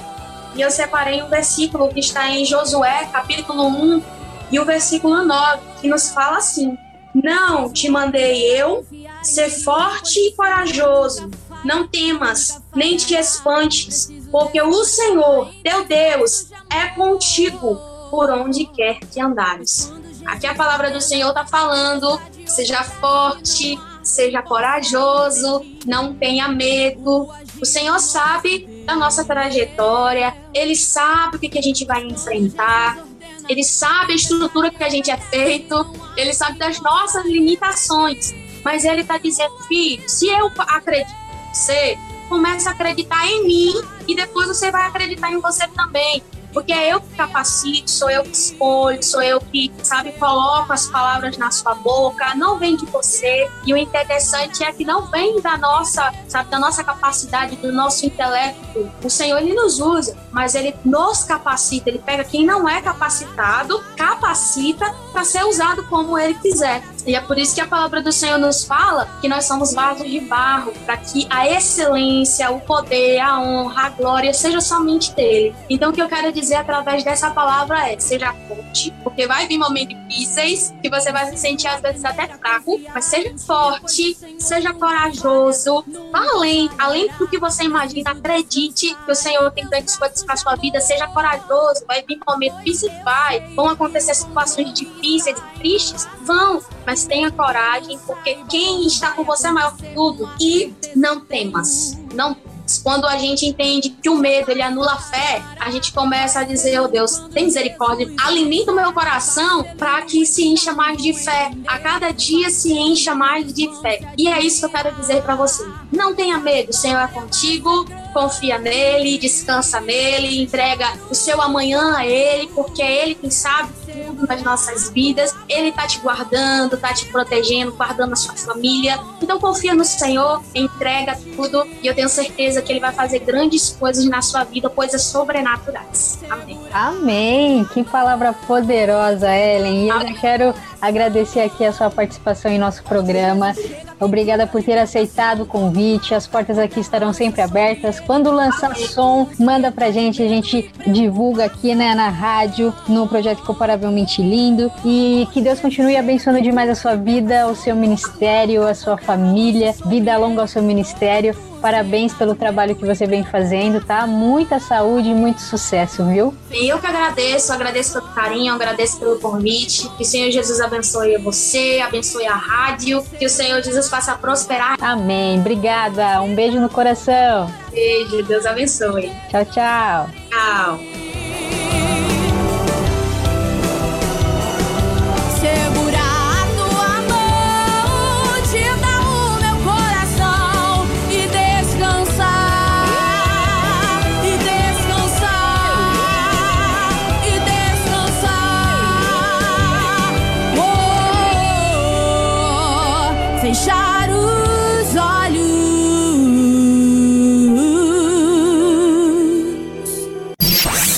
e eu separei um versículo que está em Josué, capítulo 1, e o versículo 9, que nos fala assim não te mandei eu ser forte e corajoso. Não temas, nem te espantes, porque o Senhor, teu Deus, é contigo por onde quer que andares. Aqui a palavra do Senhor está falando: seja forte, seja corajoso, não tenha medo. O Senhor sabe da nossa trajetória, Ele sabe o que, que a gente vai enfrentar, ele sabe a estrutura que a gente é feito, ele sabe das nossas limitações. Mas ele está dizendo, filho, se eu acredito em você, comece a acreditar em mim e depois você vai acreditar em você também porque é eu que capacito, sou eu que escolho, sou eu que, sabe, coloco as palavras na sua boca, não vem de você. E o interessante é que não vem da nossa, sabe, da nossa capacidade, do nosso intelecto. O Senhor, ele nos usa, mas ele nos capacita, ele pega quem não é capacitado, capacita para ser usado como ele quiser. E é por isso que a palavra do Senhor nos fala que nós somos vasos de barro, para que a excelência, o poder, a honra, a glória seja somente dele. Então o que eu quero dizer através dessa palavra é: seja forte, porque vai vir momentos difíceis que você vai se sentir às vezes até fraco, mas seja forte, seja corajoso, além, além do que você imagina, acredite que o Senhor tem grandes coisas para sua vida, seja corajoso, vai vir momentos difíceis, vai, vão acontecer situações difíceis, tristes, vão, mas tenha coragem, porque quem está com você é maior que tudo. E não temas, não quando a gente entende que o medo ele anula a fé, a gente começa a dizer, oh Deus, tem misericórdia, alimenta o meu coração para que se encha mais de fé. A cada dia se encha mais de fé. E é isso que eu quero dizer para você. Não tenha medo, o Senhor é contigo, confia nele, descansa nele, entrega o seu amanhã a ele, porque é ele quem sabe tudo nas nossas vidas. Ele tá te guardando, tá te protegendo, guardando a sua família. Então confia no Senhor, entrega tudo e eu tenho certeza que ele vai fazer grandes coisas na sua vida, coisas sobrenaturais. Amém. Amém. Que palavra poderosa, Ellen. E eu quero agradecer aqui a sua participação em nosso programa. Obrigada por ter aceitado o convite. As portas aqui estarão sempre abertas. Quando lançar som, manda pra gente, a gente divulga aqui né, na rádio, no projeto Comparavelmente Lindo. E que Deus continue abençoando demais a sua vida, o seu ministério, a sua família. Vida longa ao seu ministério. Parabéns pelo trabalho que você vem fazendo, tá? Muita saúde e muito sucesso, viu? Eu que agradeço, agradeço pelo carinho, agradeço pelo convite. Que o Senhor Jesus abençoe você, abençoe a rádio, que o Senhor Jesus faça prosperar. Amém. Obrigada. Um beijo no coração. Beijo, Deus abençoe. Tchau, tchau. Tchau.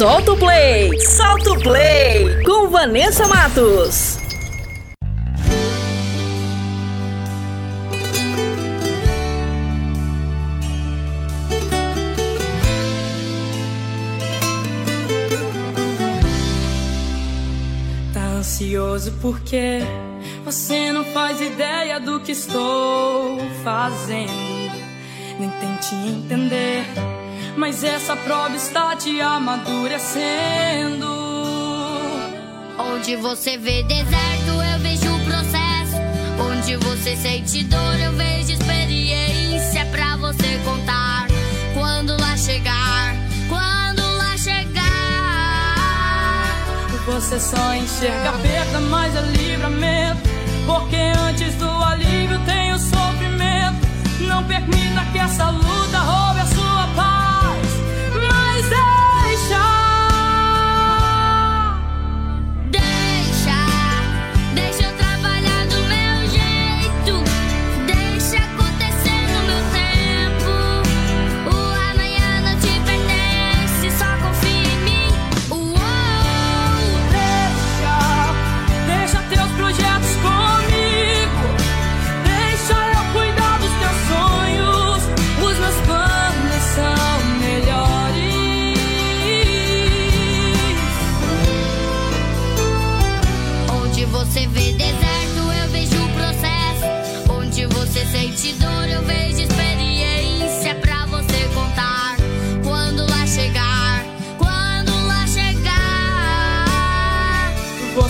Solta o play! Solta o play! Com Vanessa Matos. Tá ansioso porque você não faz ideia do que estou fazendo. Nem tente entender, mas essa prova está te amadurecendo. Onde você vê deserto, eu vejo o processo. Onde você sente dor, eu vejo experiência pra você contar. Quando lá chegar, quando lá chegar. Você só enxerga a perda, mas é livramento. Porque antes do alívio tem o sofrimento. Não permita que essa luta roube a. Mas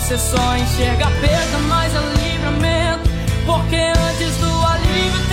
Você só enxerga perda, mas é livramento. Porque antes do alívio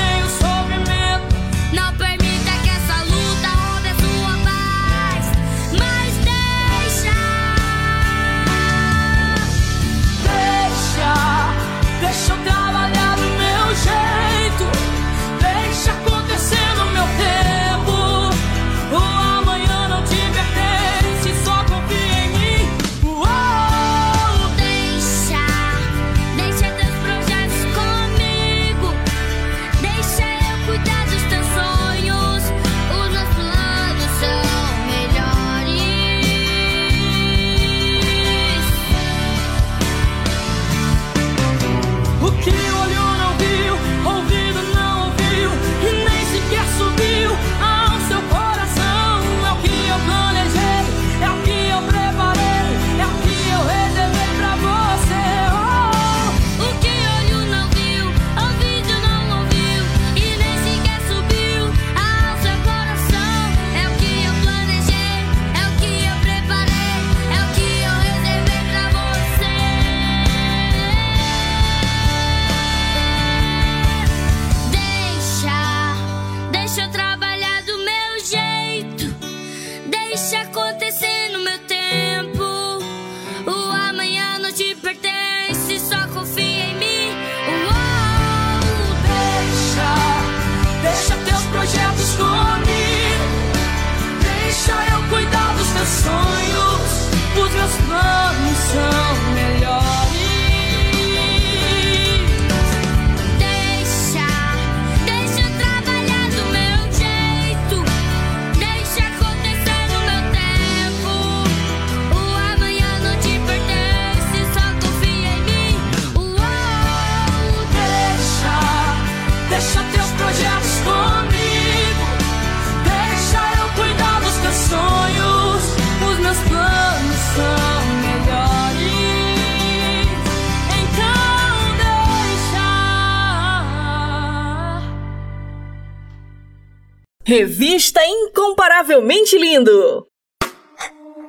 Lindo.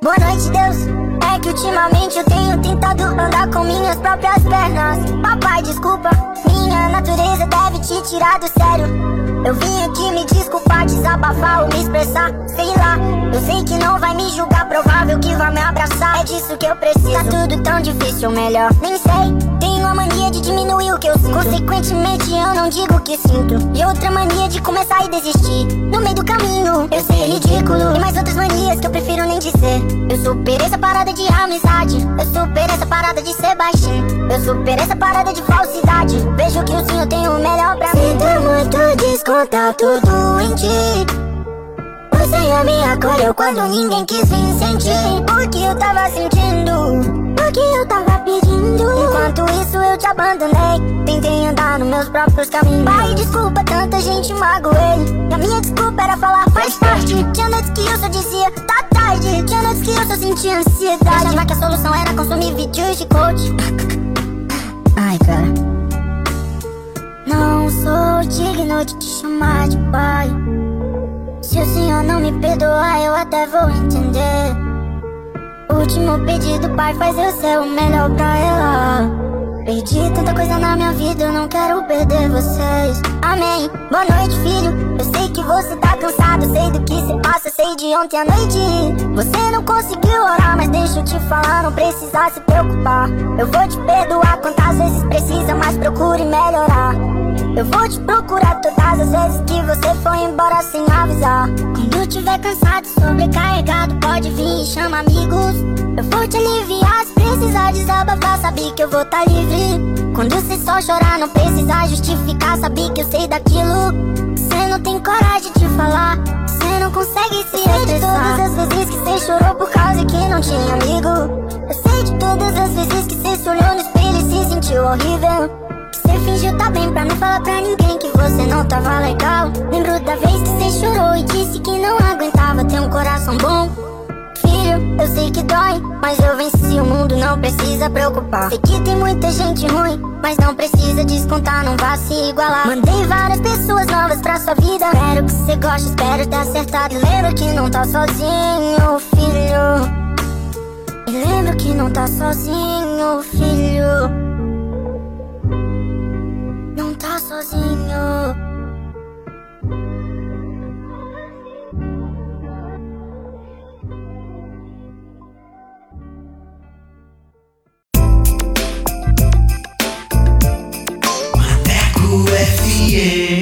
Boa noite, Deus. É que ultimamente eu tenho tentado andar com minhas próprias pernas. Papai, desculpa, minha natureza deve te tirar do sério. Eu vim aqui me desculpar, desabafar ou me expressar, sei lá. Eu sei que não vai me julgar, vai me abraçar. É disso que eu preciso. Tá tudo tão difícil, melhor. Nem sei. Tenho a mania de diminuir o que eu sinto. Consequentemente, eu não digo o que sinto. E outra mania de começar e desistir. No meio do caminho, eu sei ridículo. E mais outras manias que eu prefiro nem dizer. Eu superei essa parada de amizade. Eu superei essa parada de ser baixinho. Eu superei essa parada de falsidade. Vejo que o eu tenho o melhor pra mim. Sinto muito desconto contar é me acolheu quando ninguém quis vir sentir. O que eu tava sentindo, o que eu tava pedindo? Enquanto isso eu te abandonei. Tentei andar nos meus próprios caminhos. Pai, desculpa, tanta gente magoei E a minha desculpa era falar, faz parte. Tinha noites que eu só dizia, tá tarde. Tinha noites que eu só sentia ansiedade. Achava que a solução era consumir vídeos de coach. Ai, cara. Não sou digno de te chamar de pai. Se o senhor não me perdoar, eu até vou entender. Último pedido, pai, faz eu ser o melhor pra ela. Perdi tanta coisa na minha vida, eu não quero perder vocês. Amém. Boa noite, filho. Eu sei que você tá cansado, sei do que se passa, sei de ontem à noite. Você não conseguiu orar, mas deixa eu te falar, não precisa se preocupar. Eu vou te perdoar quantas vezes precisa, mas procure melhorar. Eu vou te procurar todas as vezes que você foi embora sem avisar. Quando tiver cansado sobrecarregado, pode vir e chama amigos. Eu vou te aliviar se precisar desabafar, sabe que eu vou tá livre. Quando você só chorar, não precisa justificar. Sabe que eu sei daquilo. Você não tem coragem de falar. Você não consegue se expressar. Todas as vezes que você chorou por causa que não tinha amigo. Eu sei de todas as vezes que você se olhou no espelho e se sentiu horrível. Fingiu tá bem pra não falar pra ninguém que você não tava legal. Lembro da vez que você chorou e disse que não aguentava ter um coração bom filho, eu sei que dói, mas eu venci o mundo, não precisa preocupar. Sei que tem muita gente ruim, mas não precisa descontar, não vá se igualar. Mandei várias pessoas novas pra sua vida. Espero que você goste, espero ter acertado. E que não tá sozinho, filho. Lembra que não tá sozinho, filho. Sozinho. FM.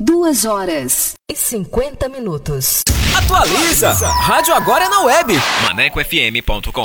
Duas horas e 50 minutos. Atualiza! Rádio Agora é na web. ManecoFM.com.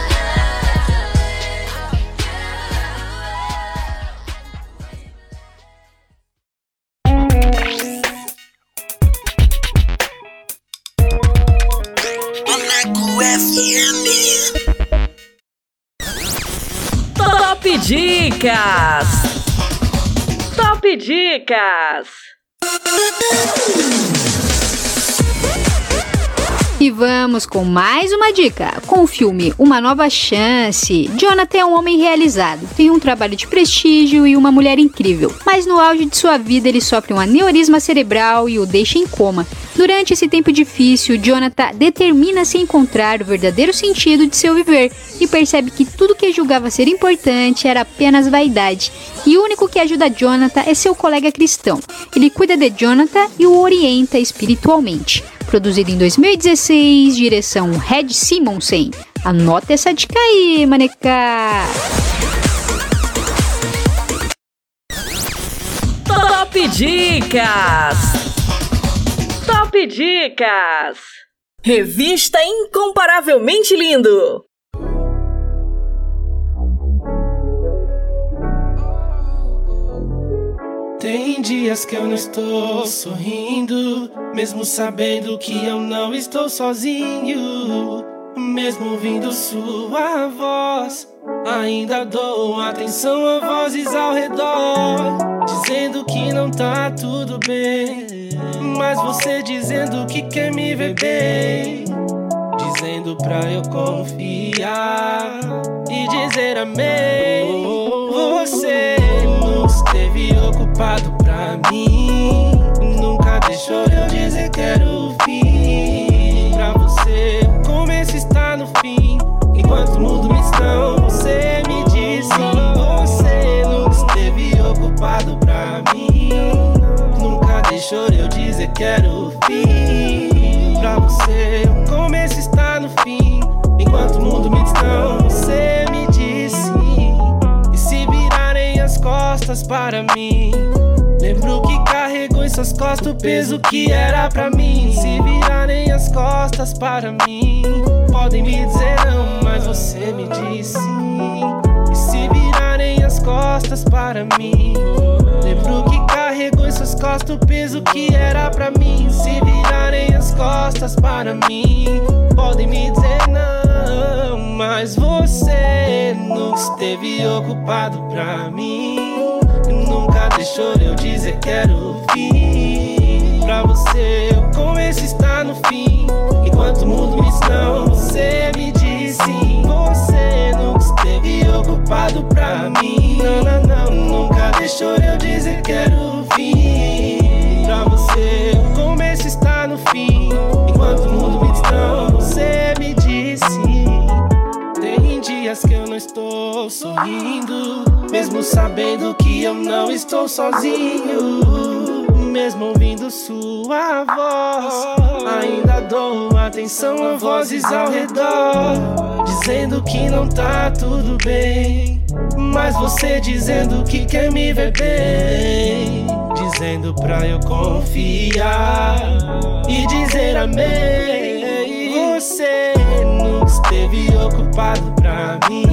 Top Dicas! Top Dicas! E vamos com mais uma dica. Com o filme Uma Nova Chance, Jonathan é um homem realizado, tem um trabalho de prestígio e uma mulher incrível. Mas no auge de sua vida ele sofre um aneurisma cerebral e o deixa em coma. Durante esse tempo difícil, Jonathan determina-se encontrar o verdadeiro sentido de seu viver e percebe que tudo que julgava ser importante era apenas vaidade. E o único que ajuda Jonathan é seu colega cristão. Ele cuida de Jonathan e o orienta espiritualmente. Produzido em 2016, direção Red Simonsen. Anota essa dica aí, maneca! Top Dicas! Top Dicas! Revista Incomparavelmente Lindo! Tem dias que eu não estou sorrindo, mesmo sabendo que eu não estou sozinho. Mesmo ouvindo sua voz, ainda dou atenção a vozes ao redor, dizendo que não tá tudo bem. Mas você dizendo que quer me ver bem, dizendo pra eu confiar e dizer amém. Você nunca esteve ocupado pra mim, nunca deixou eu dizer quero fim. No fim, enquanto o mundo me estão, você me disse. Você nunca esteve ocupado pra mim, nunca deixou eu dizer quero fim. Pra você, o começo está no fim, enquanto o mundo me estão, você me disse. E se virarem as costas para mim, lembro que carregou suas costas o peso que era pra mim. Se virarem as costas para mim, podem me dizer não, mas você me disse. E se virarem as costas para mim, lembro que carregou em suas costas o peso que era pra mim. Se virarem as costas para mim, podem me dizer não, mas você nunca esteve ocupado pra mim. Deixou eu dizer quero fim. Pra você, o começo está no fim. Enquanto o mundo me estão, você me disse. Você nunca esteve ocupado pra mim. Não, não, não, nunca deixou eu dizer quero fim. Pra você, o começo está no fim. Enquanto o mundo me estão, você dias que eu não estou sorrindo, mesmo sabendo que eu não estou sozinho. Mesmo ouvindo sua voz, ainda dou atenção a vozes ao redor, dizendo que não tá tudo bem. Mas você dizendo que quer me ver bem, dizendo pra eu confiar e dizer amém. Você nunca esteve ocupado pra mim.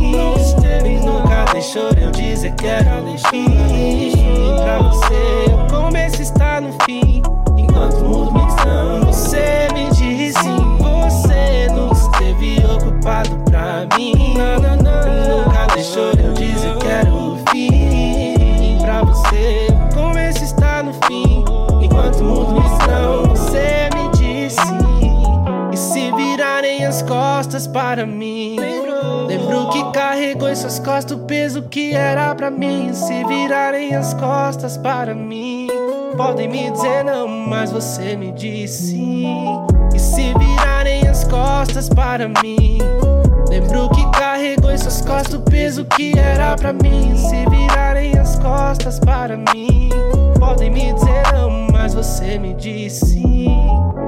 E nunca deixou eu dizer quero fim. Pra você, o começo está no fim. Enquanto o mundo me estão, você me disse. Você nunca esteve ocupado pra mim. Nunca deixou eu dizer quero fim. Costas para mim Lembro que carregou em suas costas o peso que era pra mim Se virarem as costas para mim Podem me dizer não, mas você me disse E se virarem as costas para mim. Lembro que carregou em suas costas o peso que era pra mim. Se virarem as costas para mim, podem me dizer não, mas você me disse sim.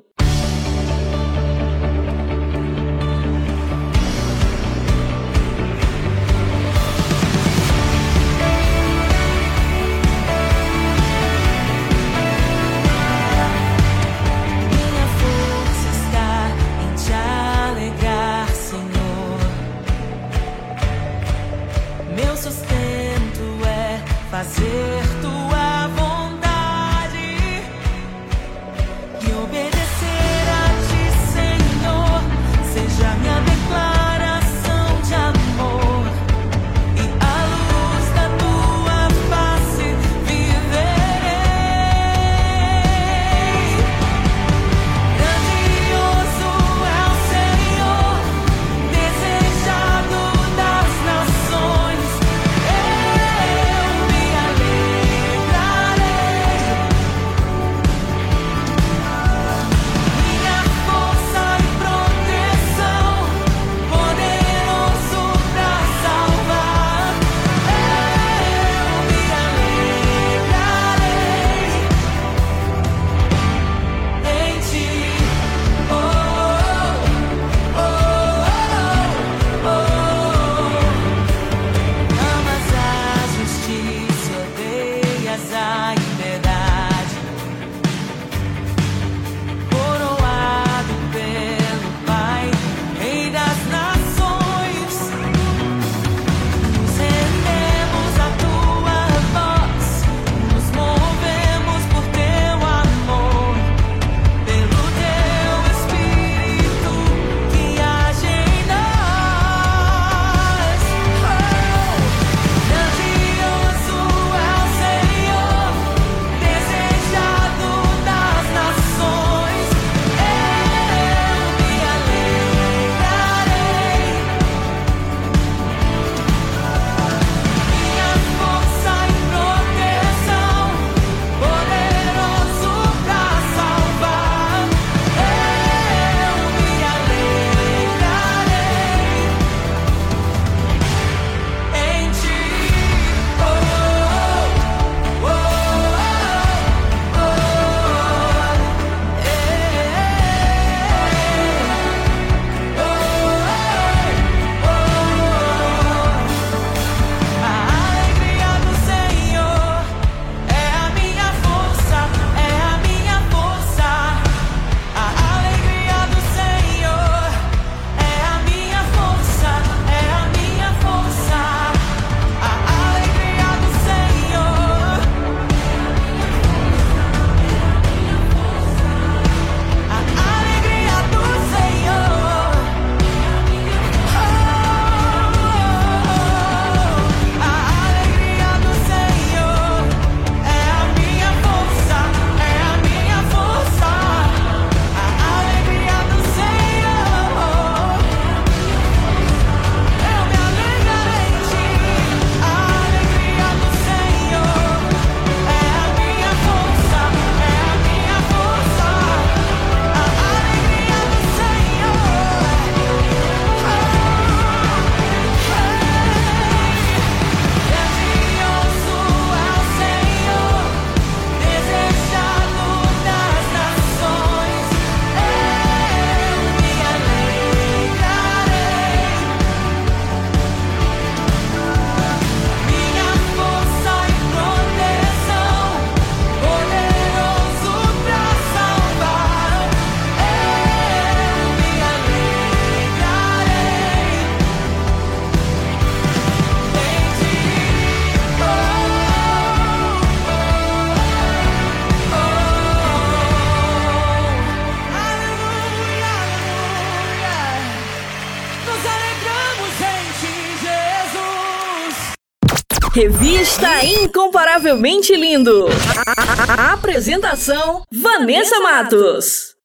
Revista Incomparavelmente Lindo. A- Apresentação: Vanessa Matos.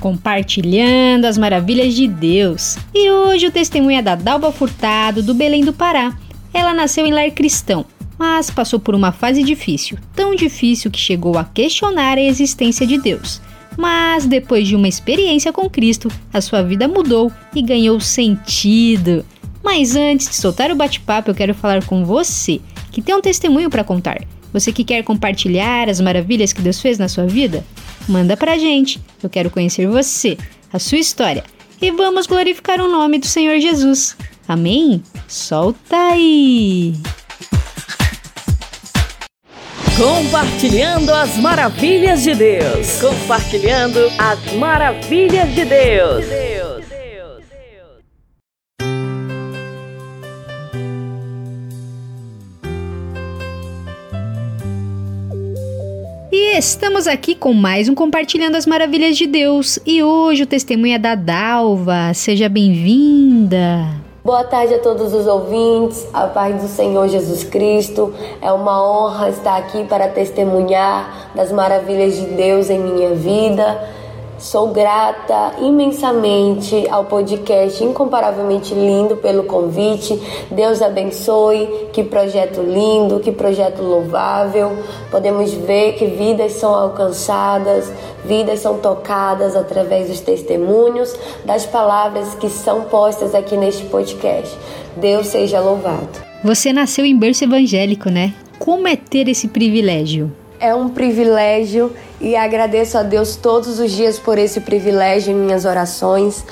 compartilhando as maravilhas de Deus. E hoje o testemunho é da Dalva Furtado, do Belém do Pará. Ela nasceu em lar cristão, mas passou por uma fase difícil, tão difícil que chegou a questionar a existência de Deus. Mas depois de uma experiência com Cristo, a sua vida mudou e ganhou sentido. Mas antes de soltar o bate-papo, eu quero falar com você que tem um testemunho para contar. Você que quer compartilhar as maravilhas que Deus fez na sua vida? Manda pra gente. Eu quero conhecer você, a sua história. E vamos glorificar o nome do Senhor Jesus. Amém? Solta aí! Compartilhando as maravilhas de Deus. Compartilhando as maravilhas de Deus. E estamos aqui com mais um Compartilhando as Maravilhas de Deus. E hoje o testemunho é da Dalva. Seja bem-vinda. Boa tarde a todos os ouvintes, a paz do Senhor Jesus Cristo. É uma honra estar aqui para testemunhar das maravilhas de Deus em minha vida. Sou grata imensamente ao podcast Incomparavelmente Lindo pelo convite. Deus abençoe. Que projeto lindo, que projeto louvável. Podemos ver que vidas são alcançadas, vidas são tocadas através dos testemunhos, das palavras que são postas aqui neste podcast. Deus seja louvado. Você nasceu em berço evangélico, né? Como é ter esse privilégio? É um privilégio e agradeço a Deus todos os dias por esse privilégio em minhas orações,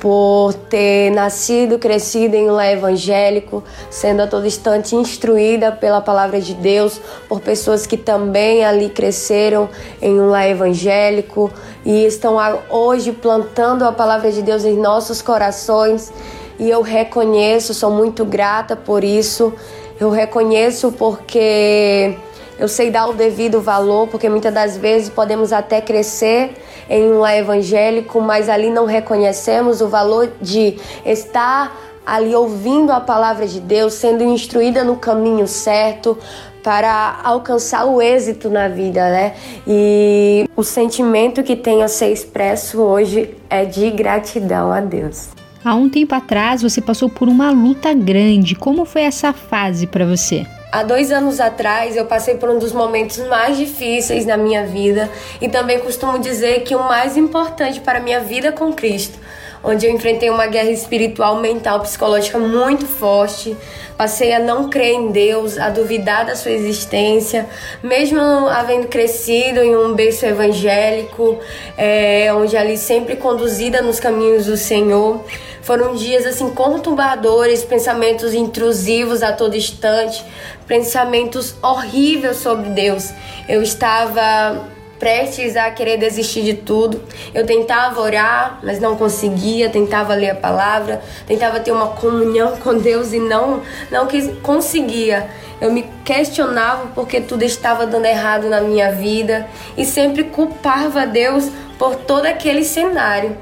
por ter nascido, crescido em um lar evangélico, sendo a todo instante instruída pela palavra de Deus, por pessoas que também ali cresceram em um lar evangélico e estão hoje plantando a palavra de Deus em nossos corações. E eu reconheço, sou muito grata por isso. Eu reconheço porque eu sei dar o devido valor, porque muitas das vezes podemos até crescer em um lar evangélico, mas ali não reconhecemos o valor de estar ali ouvindo a palavra de Deus, sendo instruída no caminho certo para alcançar o êxito na vida, né? E o sentimento que tenho a ser expresso hoje é de gratidão a Deus. Há um tempo atrás você passou por uma luta grande. Como foi essa fase para você? Há dois anos atrás eu passei por um dos momentos mais difíceis na minha vida e também costumo dizer que o mais importante para minha vida com Cristo, onde eu enfrentei uma guerra espiritual, mental, psicológica muito forte. Passei a não crer em Deus, a duvidar da sua existência, mesmo havendo crescido em um berço evangélico, é, onde ali sempre conduzida nos caminhos do Senhor. Foram dias assim conturbadores, pensamentos intrusivos a todo instante, pensamentos horríveis sobre Deus. Eu estava prestes a querer desistir de tudo. Eu tentava orar, mas não conseguia, tentava ler a palavra, tentava ter uma comunhão com Deus e não não conseguia. Eu me questionava porque tudo estava dando errado na minha vida e sempre culpava Deus por todo aquele cenário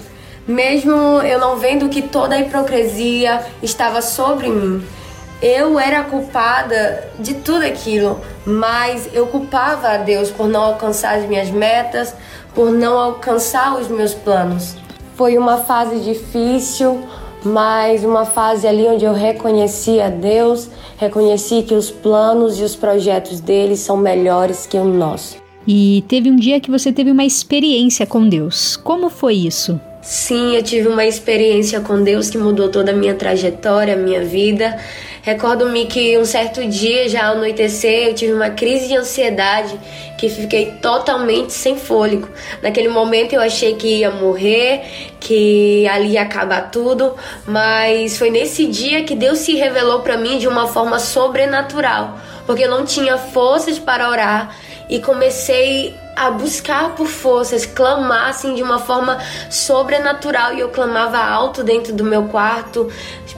mesmo eu não vendo que toda a hipocrisia estava sobre mim. Eu era culpada de tudo aquilo, mas eu culpava a Deus por não alcançar as minhas metas, por não alcançar os meus planos. Foi uma fase difícil, mas uma fase ali onde eu reconheci a Deus, reconheci que os planos e os projetos dele são melhores que o nosso. E teve um dia que você teve uma experiência com Deus. Como foi isso? Sim, eu tive uma experiência com Deus que mudou toda a minha trajetória, a minha vida. Recordo-me que um certo dia, já ao anoitecer, eu tive uma crise de ansiedade que fiquei totalmente sem fôlego. Naquele momento eu achei que ia morrer, que ali ia acabar tudo, mas foi nesse dia que Deus se revelou para mim de uma forma sobrenatural, porque eu não tinha forças para orar e comecei a buscar por forças, clamar assim de uma forma sobrenatural e eu clamava alto dentro do meu quarto,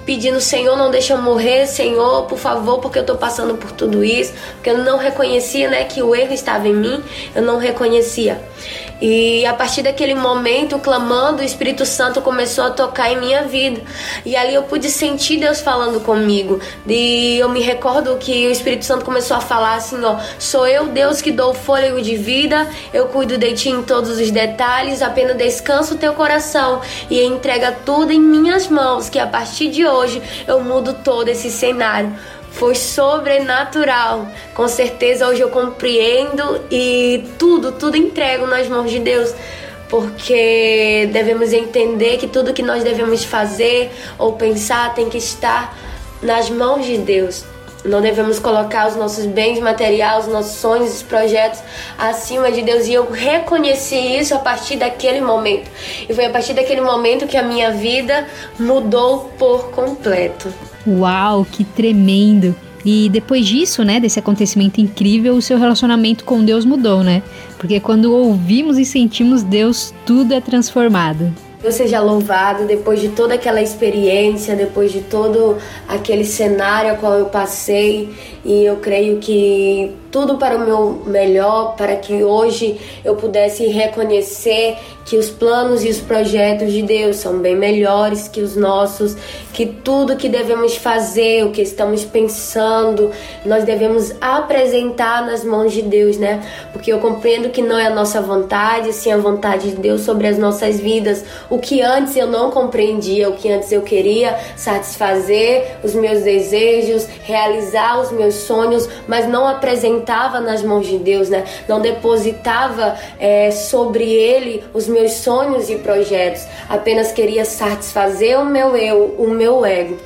pedindo: Senhor, não deixa eu morrer, Senhor, por favor, porque eu tô passando por tudo isso, porque eu não reconhecia, né, que o erro estava em mim, eu não reconhecia. E a partir daquele momento, clamando, o Espírito Santo começou a tocar em minha vida. E ali eu pude sentir Deus falando comigo. E eu me recordo que o Espírito Santo começou a falar assim, ó, sou eu Deus que dou fôlego de vida eu cuido de ti em todos os detalhes, apenas descanso o teu coração e entrega tudo em minhas mãos, que a partir de hoje eu mudo todo esse cenário foi sobrenatural. Com certeza hoje eu compreendo e tudo, tudo entrego nas mãos de Deus. Porque devemos entender que tudo que nós devemos fazer ou pensar tem que estar nas mãos de Deus. Não devemos colocar os nossos bens materiais, os nossos sonhos, os projetos acima de Deus. E eu reconheci isso a partir daquele momento. E foi a partir daquele momento que a minha vida mudou por completo. Uau, que tremendo! E depois disso, né, desse acontecimento incrível, o seu relacionamento com Deus mudou, né? Porque quando ouvimos e sentimos Deus, tudo é transformado. Deus seja louvado depois de toda aquela experiência, depois de todo aquele cenário a qual eu passei, e eu creio que tudo para o meu melhor, para que hoje eu pudesse reconhecer que os planos e os projetos de Deus são bem melhores que os nossos, que tudo que devemos fazer, o que estamos pensando, nós devemos apresentar nas mãos de Deus, né? Porque eu compreendo que não é a nossa vontade, sim a vontade de Deus sobre as nossas vidas. O que antes eu não compreendia, o que antes eu queria satisfazer os meus desejos, realizar os meus sonhos, mas não apresentava nas mãos de Deus, né? Não depositava é, sobre Ele os meus sonhos e projetos. Apenas queria satisfazer o meu eu, o meu ego.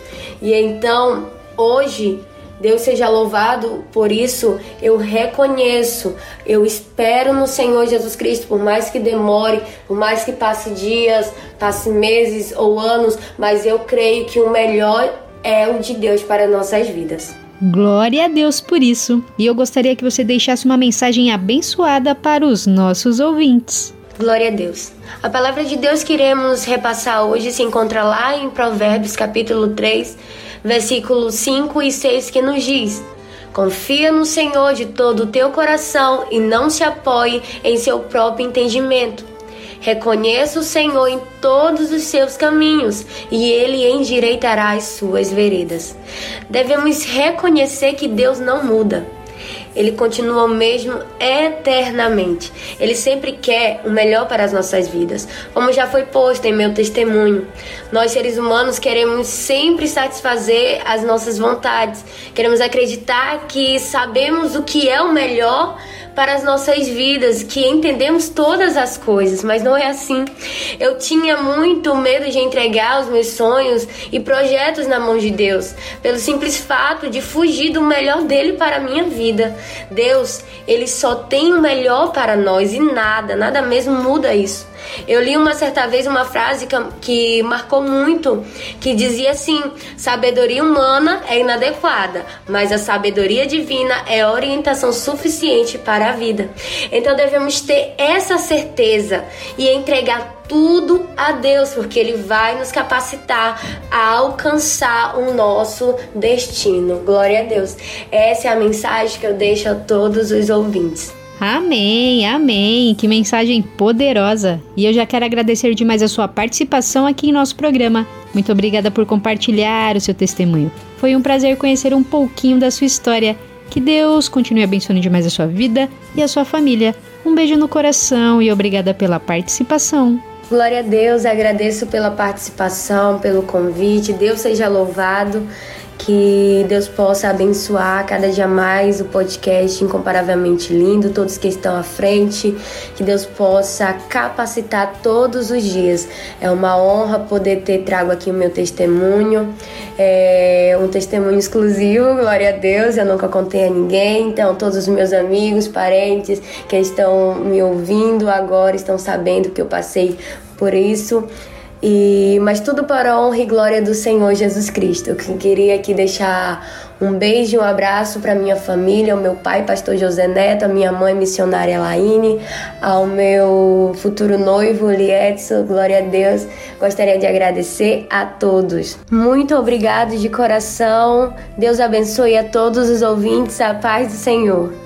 E então, hoje, Deus seja louvado por isso, eu reconheço, eu espero no Senhor Jesus Cristo, por mais que demore, por mais que passe dias, passe meses ou anos, mas eu creio que o melhor é o de Deus para nossas vidas. Glória a Deus por isso. E eu gostaria que você deixasse uma mensagem abençoada para os nossos ouvintes. Glória a Deus. A palavra de Deus que iremos repassar hoje se encontra lá em Provérbios capítulo 3, versículos 5 e 6 que nos diz: Confia no Senhor de todo o teu coração e não se apoie em seu próprio entendimento. Reconheça o Senhor em todos os seus caminhos e ele endireitará as suas veredas. Devemos reconhecer que Deus não muda. Ele continua o mesmo eternamente. Ele sempre quer o melhor para as nossas vidas. Como já foi posto em meu testemunho, nós seres humanos queremos sempre satisfazer as nossas vontades. Queremos acreditar que sabemos o que é o melhor para as nossas vidas, que entendemos todas as coisas, mas não é assim. Eu tinha muito medo de entregar os meus sonhos e projetos na mão de Deus, pelo simples fato de fugir do melhor dele para a minha vida. Deus, ele só tem o melhor para nós e nada, nada mesmo muda isso. Eu li uma certa vez uma frase que, que marcou muito, que dizia assim: sabedoria humana é inadequada, mas a sabedoria divina é orientação suficiente para a vida. Então devemos ter essa certeza e entregar tudo a Deus, porque Ele vai nos capacitar a alcançar o nosso destino. Glória a Deus. Essa é a mensagem que eu deixo a todos os ouvintes. Amém, amém. Que mensagem poderosa. E eu já quero agradecer demais a sua participação aqui em nosso programa. Muito obrigada por compartilhar o seu testemunho. Foi um prazer conhecer um pouquinho da sua história. Que Deus continue abençoando demais a sua vida e a sua família. Um beijo no coração e obrigada pela participação. Glória a Deus, agradeço pela participação, pelo convite. Deus seja louvado. Que Deus possa abençoar cada dia mais o podcast Incomparavelmente Lindo, todos que estão à frente. Que Deus possa capacitar todos os dias. É uma honra poder ter trago aqui o meu testemunho. É um testemunho exclusivo, glória a Deus. Eu nunca contei a ninguém. Então, todos os meus amigos, parentes que estão me ouvindo agora estão sabendo que eu passei por isso. E, mas tudo para a honra e glória do Senhor Jesus Cristo. Eu queria aqui deixar um beijo, um abraço para minha família, ao meu pai, pastor José Neto, a minha mãe, missionária Laine, ao meu futuro noivo, Lietson, glória a Deus. Gostaria de agradecer a todos. Muito obrigado de coração. Deus abençoe a todos os ouvintes. A paz do Senhor.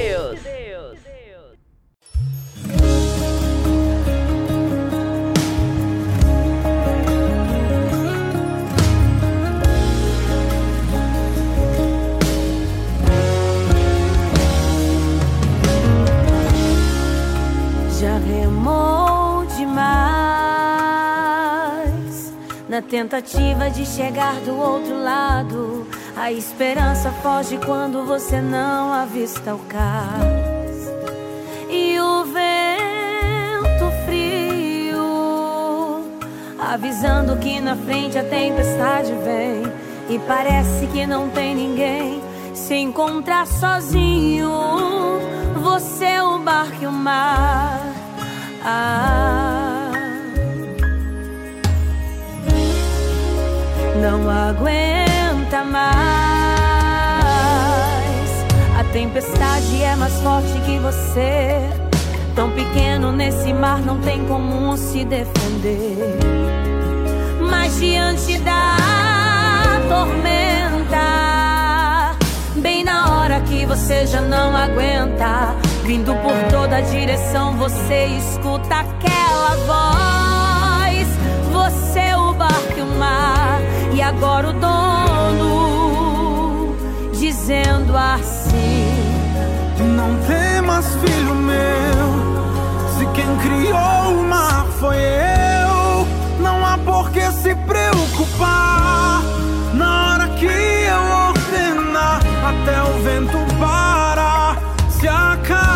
Tentativa de chegar do outro lado. A esperança foge quando você não avista o cais. E o vento frio avisando que na frente a tempestade vem. E parece que não tem ninguém se encontrar sozinho. Você, o barco e o mar. Ah, não aguenta mais. A tempestade é mais forte que você. Tão pequeno nesse mar, não tem como se defender. Mas diante da tormenta, bem na hora que você já não aguenta, vindo por toda a direção, você escuta aquela voz. Você, o barco e o mar, e agora o dono dizendo assim: Não temas, filho meu. Se quem criou o mar foi eu, não há por que se preocupar. Na hora que eu ordenar, até o vento para, se acalma.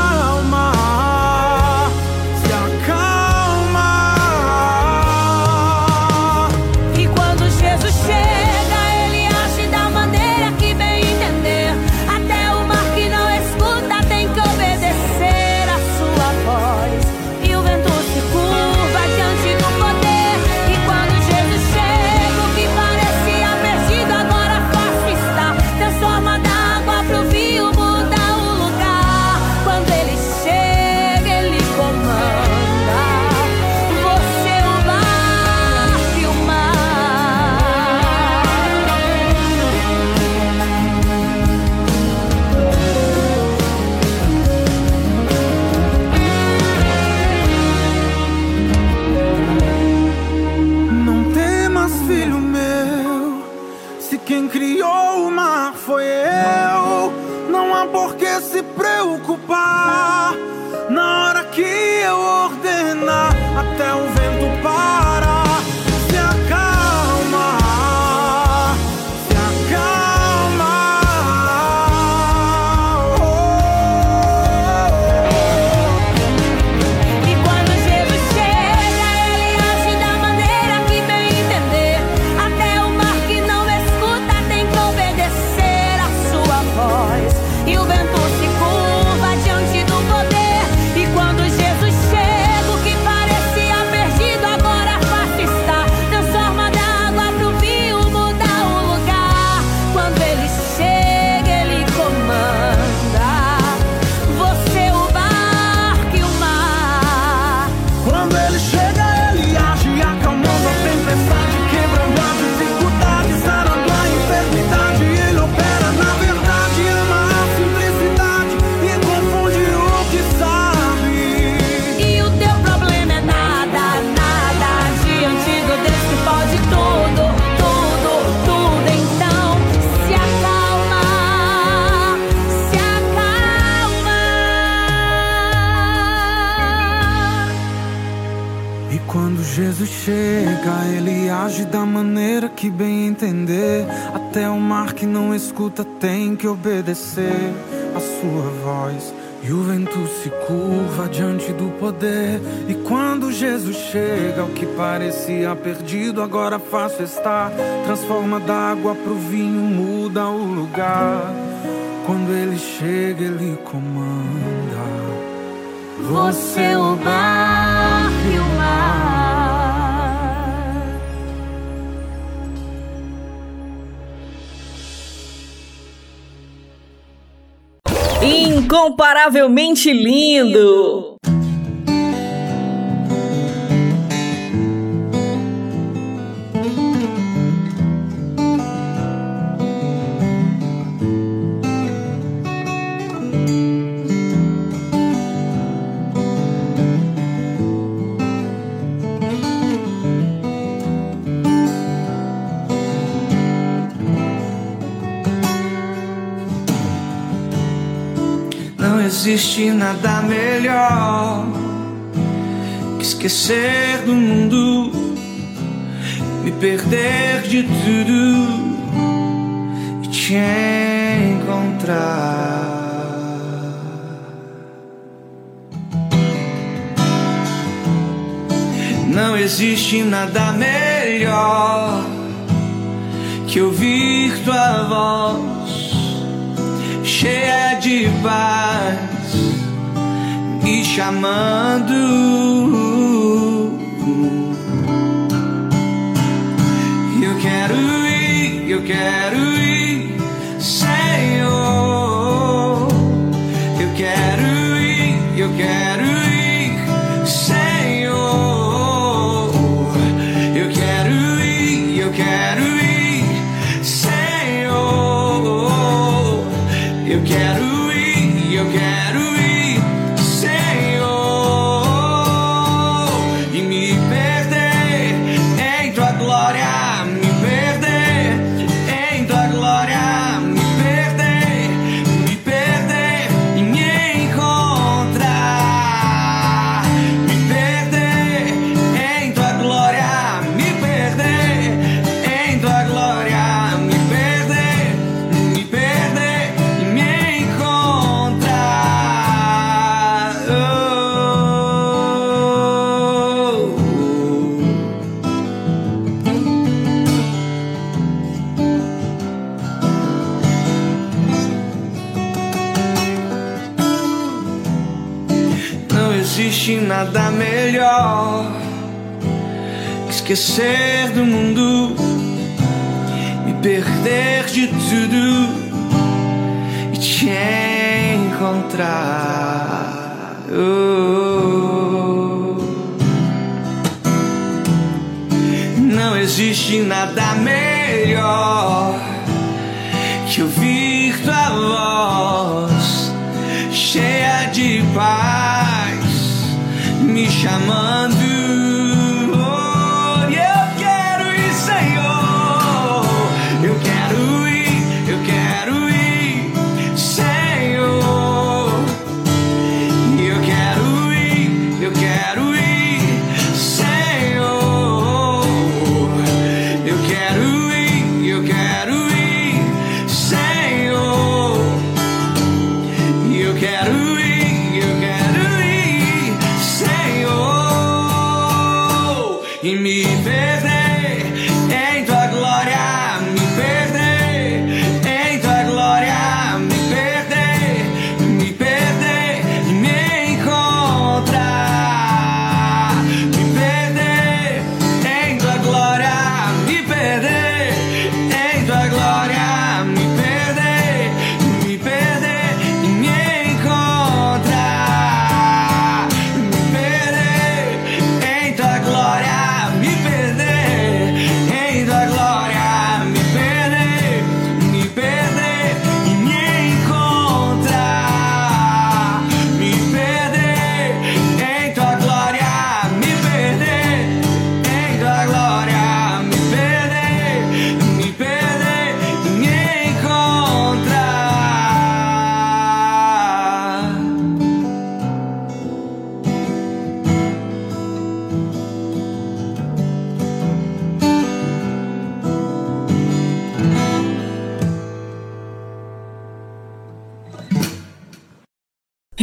Obedecer a sua voz. E o vento se curva diante do poder. E quando Jesus chega, o que parecia perdido agora fácil está. Transforma da água pro vinho, muda o lugar. Quando ele chega, ele comanda. Você é o barco Incomparavelmente lindo. Existe nada melhor que esquecer do mundo, me perder de tudo e te encontrar. Não existe nada melhor que ouvir tua voz cheia de paz me chamando. Eu quero ir, eu quero ir, Senhor. Eu quero ir, eu quero esquecer do mundo, me perder de tudo e te encontrar. Oh. Não existe nada melhor que ouvir tua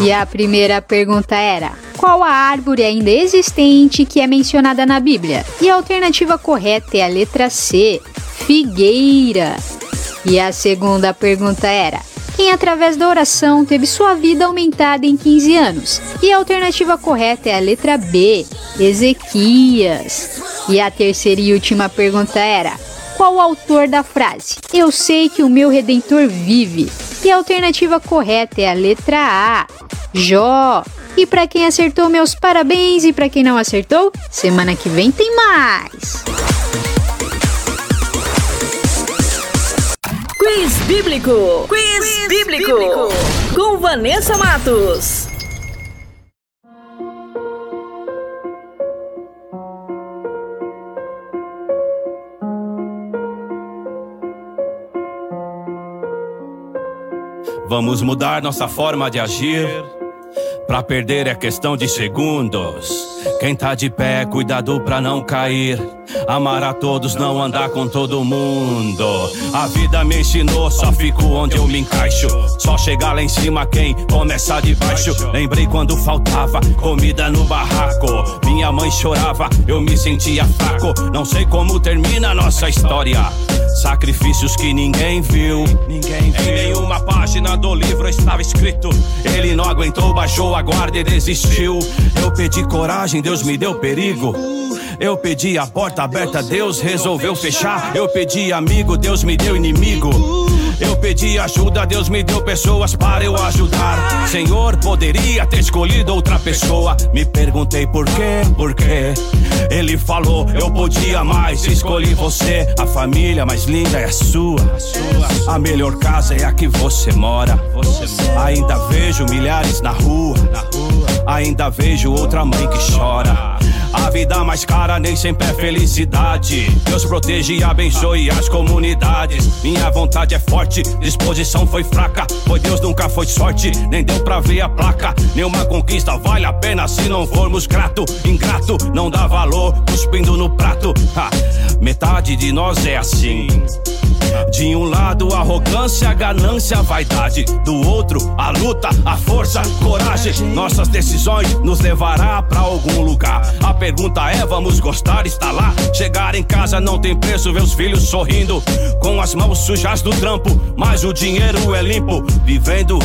E a primeira pergunta era: qual a árvore ainda existente que é mencionada na Bíblia? E a alternativa correta é a letra C, figueira. E a segunda pergunta era: quem através da oração teve sua vida aumentada em 15 anos? E a alternativa correta é a letra B, Ezequias. E a terceira e última pergunta era: Qual o autor da frase? Eu sei que o meu redentor vive. E a alternativa correta é a letra A. Jó. E para quem acertou, meus parabéns. E para quem não acertou, semana que vem tem mais. Quiz Bíblico. Quiz, bíblico. Com Vanessa Matos. Vamos mudar nossa forma de agir. Pra perder é questão de segundos. Quem tá de pé, cuidado pra não cair. Amar a todos, não andar com todo mundo. A vida me ensinou, só fico onde eu me encaixo. Só chegar lá em cima quem começa de baixo. Lembrei quando faltava comida no barraco. Minha mãe chorava, eu me sentia fraco. Não sei como termina a nossa história. Sacrifícios que ninguém viu. Ninguém viu. Em nenhuma página do livro estava escrito. Ele não aguentou, baixou a guarda e desistiu. Eu pedi coragem, Deus me deu perigo. Eu pedi a porta aberta, Deus resolveu fechar. Eu pedi amigo, Deus me deu inimigo. Eu pedi ajuda, Deus me deu pessoas para eu ajudar. Senhor, poderia ter escolhido outra pessoa. Me perguntei por quê, por quê. Ele falou, eu podia mais. Escolhi você, a família mais linda é a sua. A melhor casa é a que você mora. Ainda vejo milhares na rua. Ainda vejo outra mãe que chora. A vida mais cara nem sempre é felicidade. Deus protege e abençoe as comunidades. Minha vontade é forte, disposição foi fraca. Pois Deus nunca foi sorte, nem deu pra ver a placa. Nenhuma conquista vale a pena se não formos grato. Ingrato não dá valor, cuspindo no prato. Ha, metade de nós é assim. De um lado, arrogância, ganância, vaidade. Do outro, a luta, a força, coragem. Nossas decisões nos levará pra algum lugar. A pergunta é: vamos gostar, estar lá? Chegar em casa não tem preço, ver os filhos sorrindo. Com as mãos sujas do trampo, mas o dinheiro é limpo. Vivendo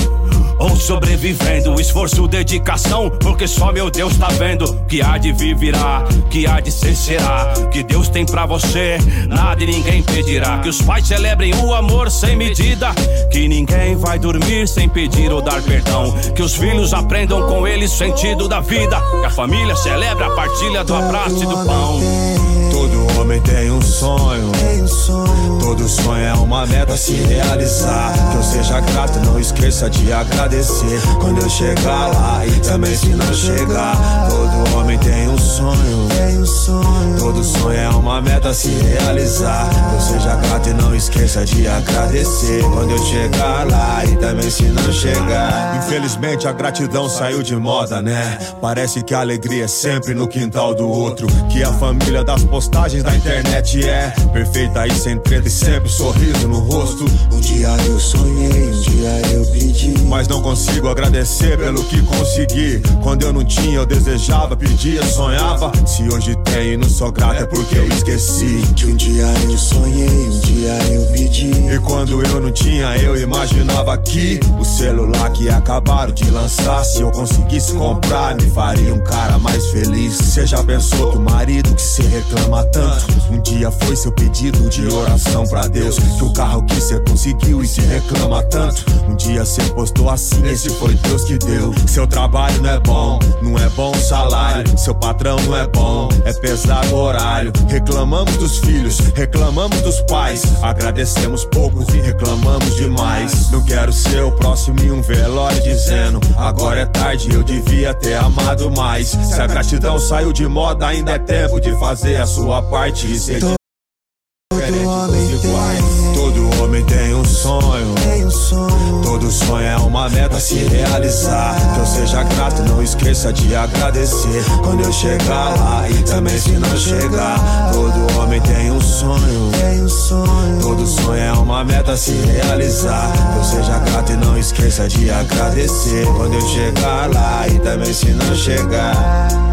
ou sobrevivendo, esforço, dedicação, porque só meu Deus tá vendo. Que há de vir virá, que há de ser será. Que Deus tem pra você, nada e ninguém impedirá. Que os pais celebrem o amor sem medida. Que ninguém vai dormir sem pedir ou dar perdão. Que os filhos aprendam com eles o sentido da vida. Que a família celebra a partilha do abraço e do pão. Todo homem tem um sonho. Todo sonho é uma meta a se realizar. Que eu seja grato, não esqueça de agradecer. Quando eu chegar lá e também se não chegar. Todo homem tem um sonho. Todo sonho é uma meta a se realizar. Que eu seja grato e não esqueça de agradecer. Quando eu chegar lá e também se não chegar. Infelizmente a gratidão saiu de moda, né? Parece que a alegria é sempre no quintal do outro. Que a família das postagens da internet é perfeita e sem treta e sempre sorriso no rosto. Um dia eu sonhei, um dia eu pedi. Mas não consigo agradecer pelo que consegui. Quando eu não tinha, eu desejava, pedia, sonhava. Se hoje tenho e não sou grato, é porque eu esqueci. Que um dia eu sonhei, um dia eu pedi. E quando eu não tinha, eu imaginava que o celular que acabaram de lançar, se eu conseguisse comprar, me faria um cara mais feliz. Você já pensou que o marido que se reclama um dia foi seu pedido de oração pra Deus? Que o carro que você conseguiu e se reclama tanto, um dia você postou assim, esse foi Deus que deu. Seu trabalho não é bom, não é bom salário. Seu patrão não é bom, é pesado horário. Reclamamos dos filhos, reclamamos dos pais. Agradecemos poucos e reclamamos demais. Não quero ser o próximo em um velório dizendo: Agora é tarde, eu devia ter amado mais. Se a gratidão saiu de moda, ainda é tempo de fazer a sua parte e ser diferente dos iguais. Todo homem tem um sonho. Todo sonho é uma meta a se realizar. Que eu seja grato, não esqueça de agradecer. Quando eu chegar lá e também se não chegar. Todo homem tem um sonho. Todo sonho é uma meta a se realizar. Que eu seja grato e não esqueça de agradecer. Quando eu chegar lá e também se não chegar.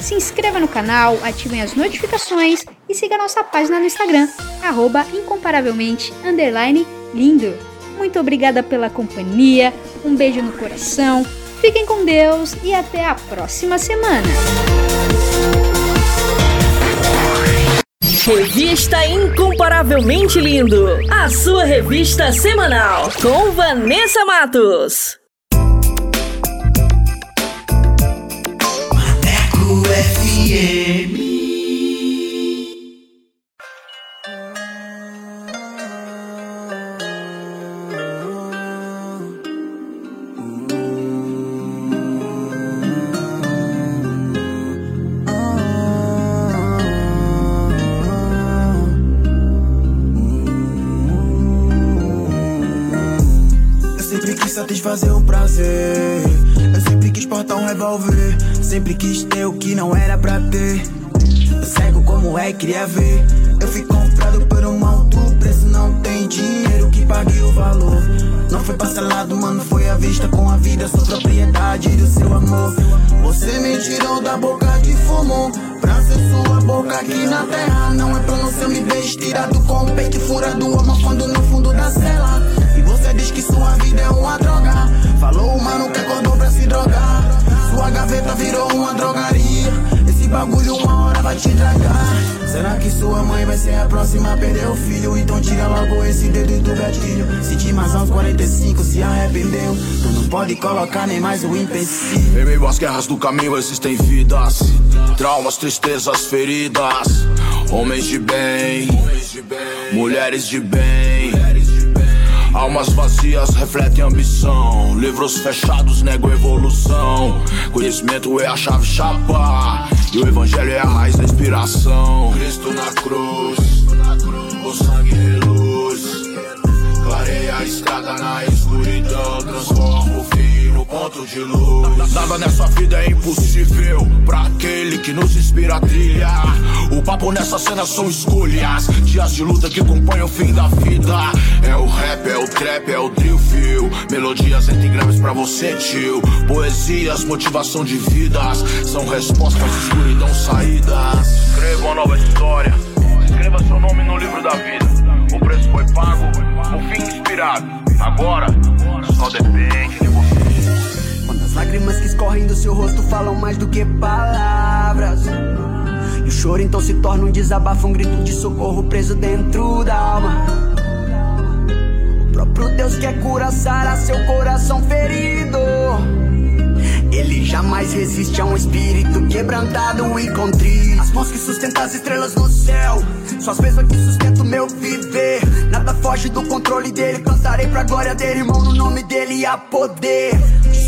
Se inscreva no canal, ativem as notificações e siga nossa página no Instagram, arroba incomparavelmente lindo. Muito obrigada pela companhia, um beijo no coração, fiquem com Deus e até a próxima semana. Revista Incomparavelmente Lindo, a sua revista semanal com Vanessa Matos. Sempre quis satisfazer um prazer. Eu sempre quis portar um revólver. Sempre quis pra ter. Eu cego como é, queria ver. Eu fui comprado por um alto preço. Não tem dinheiro que pague o valor. Não foi parcelado, mano, foi à vista com a vida. Sou propriedade do seu amor. Você me tirou da boca de fumo. Pra ser sua boca aqui na terra. Não é pronúncia, me vejo tirado com o peito furado. Amafando no fundo da cela. E você diz que sua vida é uma droga. Falou o mano que acordou pra se drogar. Sua gaveta virou uma drogaria. Bagulho uma hora vai te dragar. Será que sua mãe vai ser a próxima a perder o filho? Então tira logo esse dedo do gatilho. Se de mais aos 45 se arrependeu, tu não pode colocar nem mais o empecilho. Em meio às guerras do caminho existem vidas, traumas, tristezas, feridas. Homens de bem, mulheres de bem. Almas vazias refletem ambição. Livros fechados negam evolução. Conhecimento é a chave chapa. E o evangelho é a raiz da inspiração. Cristo na cruz, o sangue reluz. Clareia a estrada na escuridão. Transforma o ponto de luz. Nada nessa vida é impossível pra aquele que nos inspira a trilhar. O papo nessa cena são escolhas. Dias de luta que acompanham o fim da vida. É o rap, é o trap, é o drill feel. Melodias entre graves pra você, tio. Poesias, motivação de vidas. São respostas, escuridão, saídas. Escreva uma nova história. Escreva seu nome no livro da vida. O preço foi pago, o fim inspirado. Agora, só depende de você. As lágrimas que escorrem do seu rosto falam mais do que palavras. E o choro então se torna um desabafo, um grito de socorro preso dentro da alma. O próprio Deus quer curar, sarar seu coração ferido. Ele jamais resiste a um espírito quebrantado e contrito. As mãos que sustentam as estrelas no céu, são as mesmas que sustentam o meu viver. Nada foge do controle dele, cantarei pra glória dele, irmão, no nome dele há poder.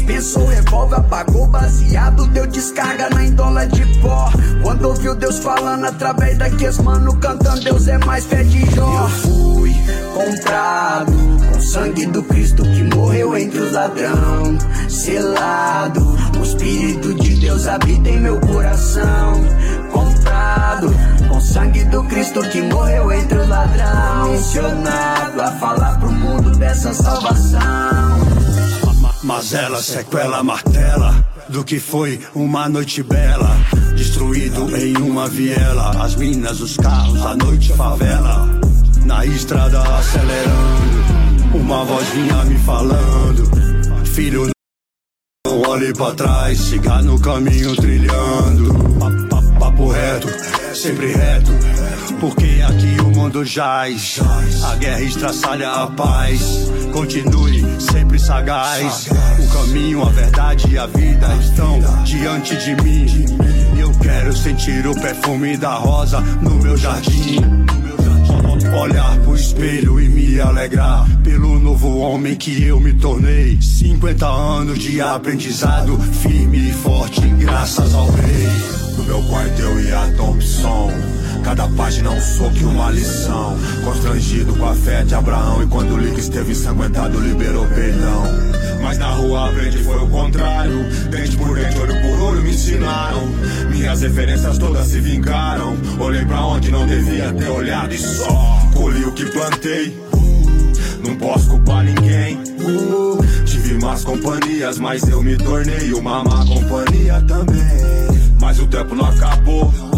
Dispensou o revólver, apagou baseado, deu descarga na indola de pó. Quando ouviu Deus falando através daqueles mano cantando, Deus é mais fé de Jó. Eu fui comprado com sangue do Cristo que morreu entre os ladrão, selado. O Espírito de Deus habita em meu coração. Comprado com sangue do Cristo que morreu entre os ladrão. Missionado a falar pro mundo dessa salvação. Mas ela sequela, martela do que foi uma noite bela. Destruído em uma viela, as minas, os carros, a noite favela. Na estrada acelerando, uma voz vinha me falando: Filho, não olhe pra trás, siga no caminho trilhando. Pa- pa- Papo reto, sempre reto, porque aqui quando jaz. A guerra estraçalha a paz. Continue sempre sagaz. O caminho, a verdade e a vida estão diante de mim. Eu quero sentir o perfume da rosa no meu jardim. Olhar pro espelho e me alegrar pelo novo homem que eu me tornei. 50 anos de aprendizado, firme e forte, graças ao rei. No meu quarto eu e a Thompson. Cada página um soco e uma lição. Constrangido com a fé de Abraão. E quando o Lick esteve ensanguentado, liberou perdão. Mas na rua aprende foi o contrário. Dente por dente, olho por olho, me ensinaram. Minhas referências todas se vingaram. Olhei pra onde não devia ter olhado e só colhi o que plantei. Não posso culpar ninguém. Tive más companhias, mas eu me tornei uma má companhia também. Mas o tempo não acabou.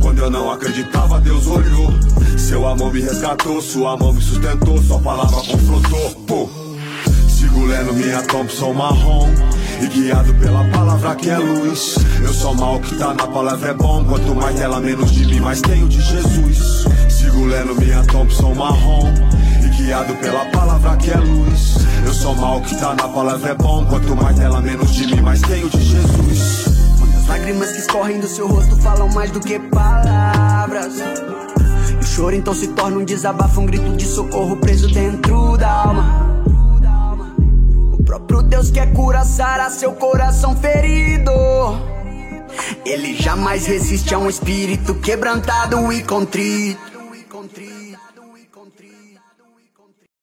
Quando eu não acreditava, Deus olhou. Seu amor me resgatou, sua mão me sustentou, sua palavra confrontou. Pô. Sigo lendo minha Thompson marrom E guiado pela palavra que é luz Eu sou mal que tá na palavra é bom Quanto mais dela, menos de mim, mais tenho de Jesus Sigo lendo minha Thompson marrom E guiado pela palavra que é luz Eu sou mal que tá na palavra é bom Quanto mais dela, menos de mim, mais tenho de Jesus lágrimas que escorrem do seu rosto falam mais do que palavras. E o choro então se torna um desabafo, um grito de socorro preso dentro da alma. O próprio Deus quer curar, sarar seu coração ferido. Ele jamais resiste a um espírito quebrantado e contrito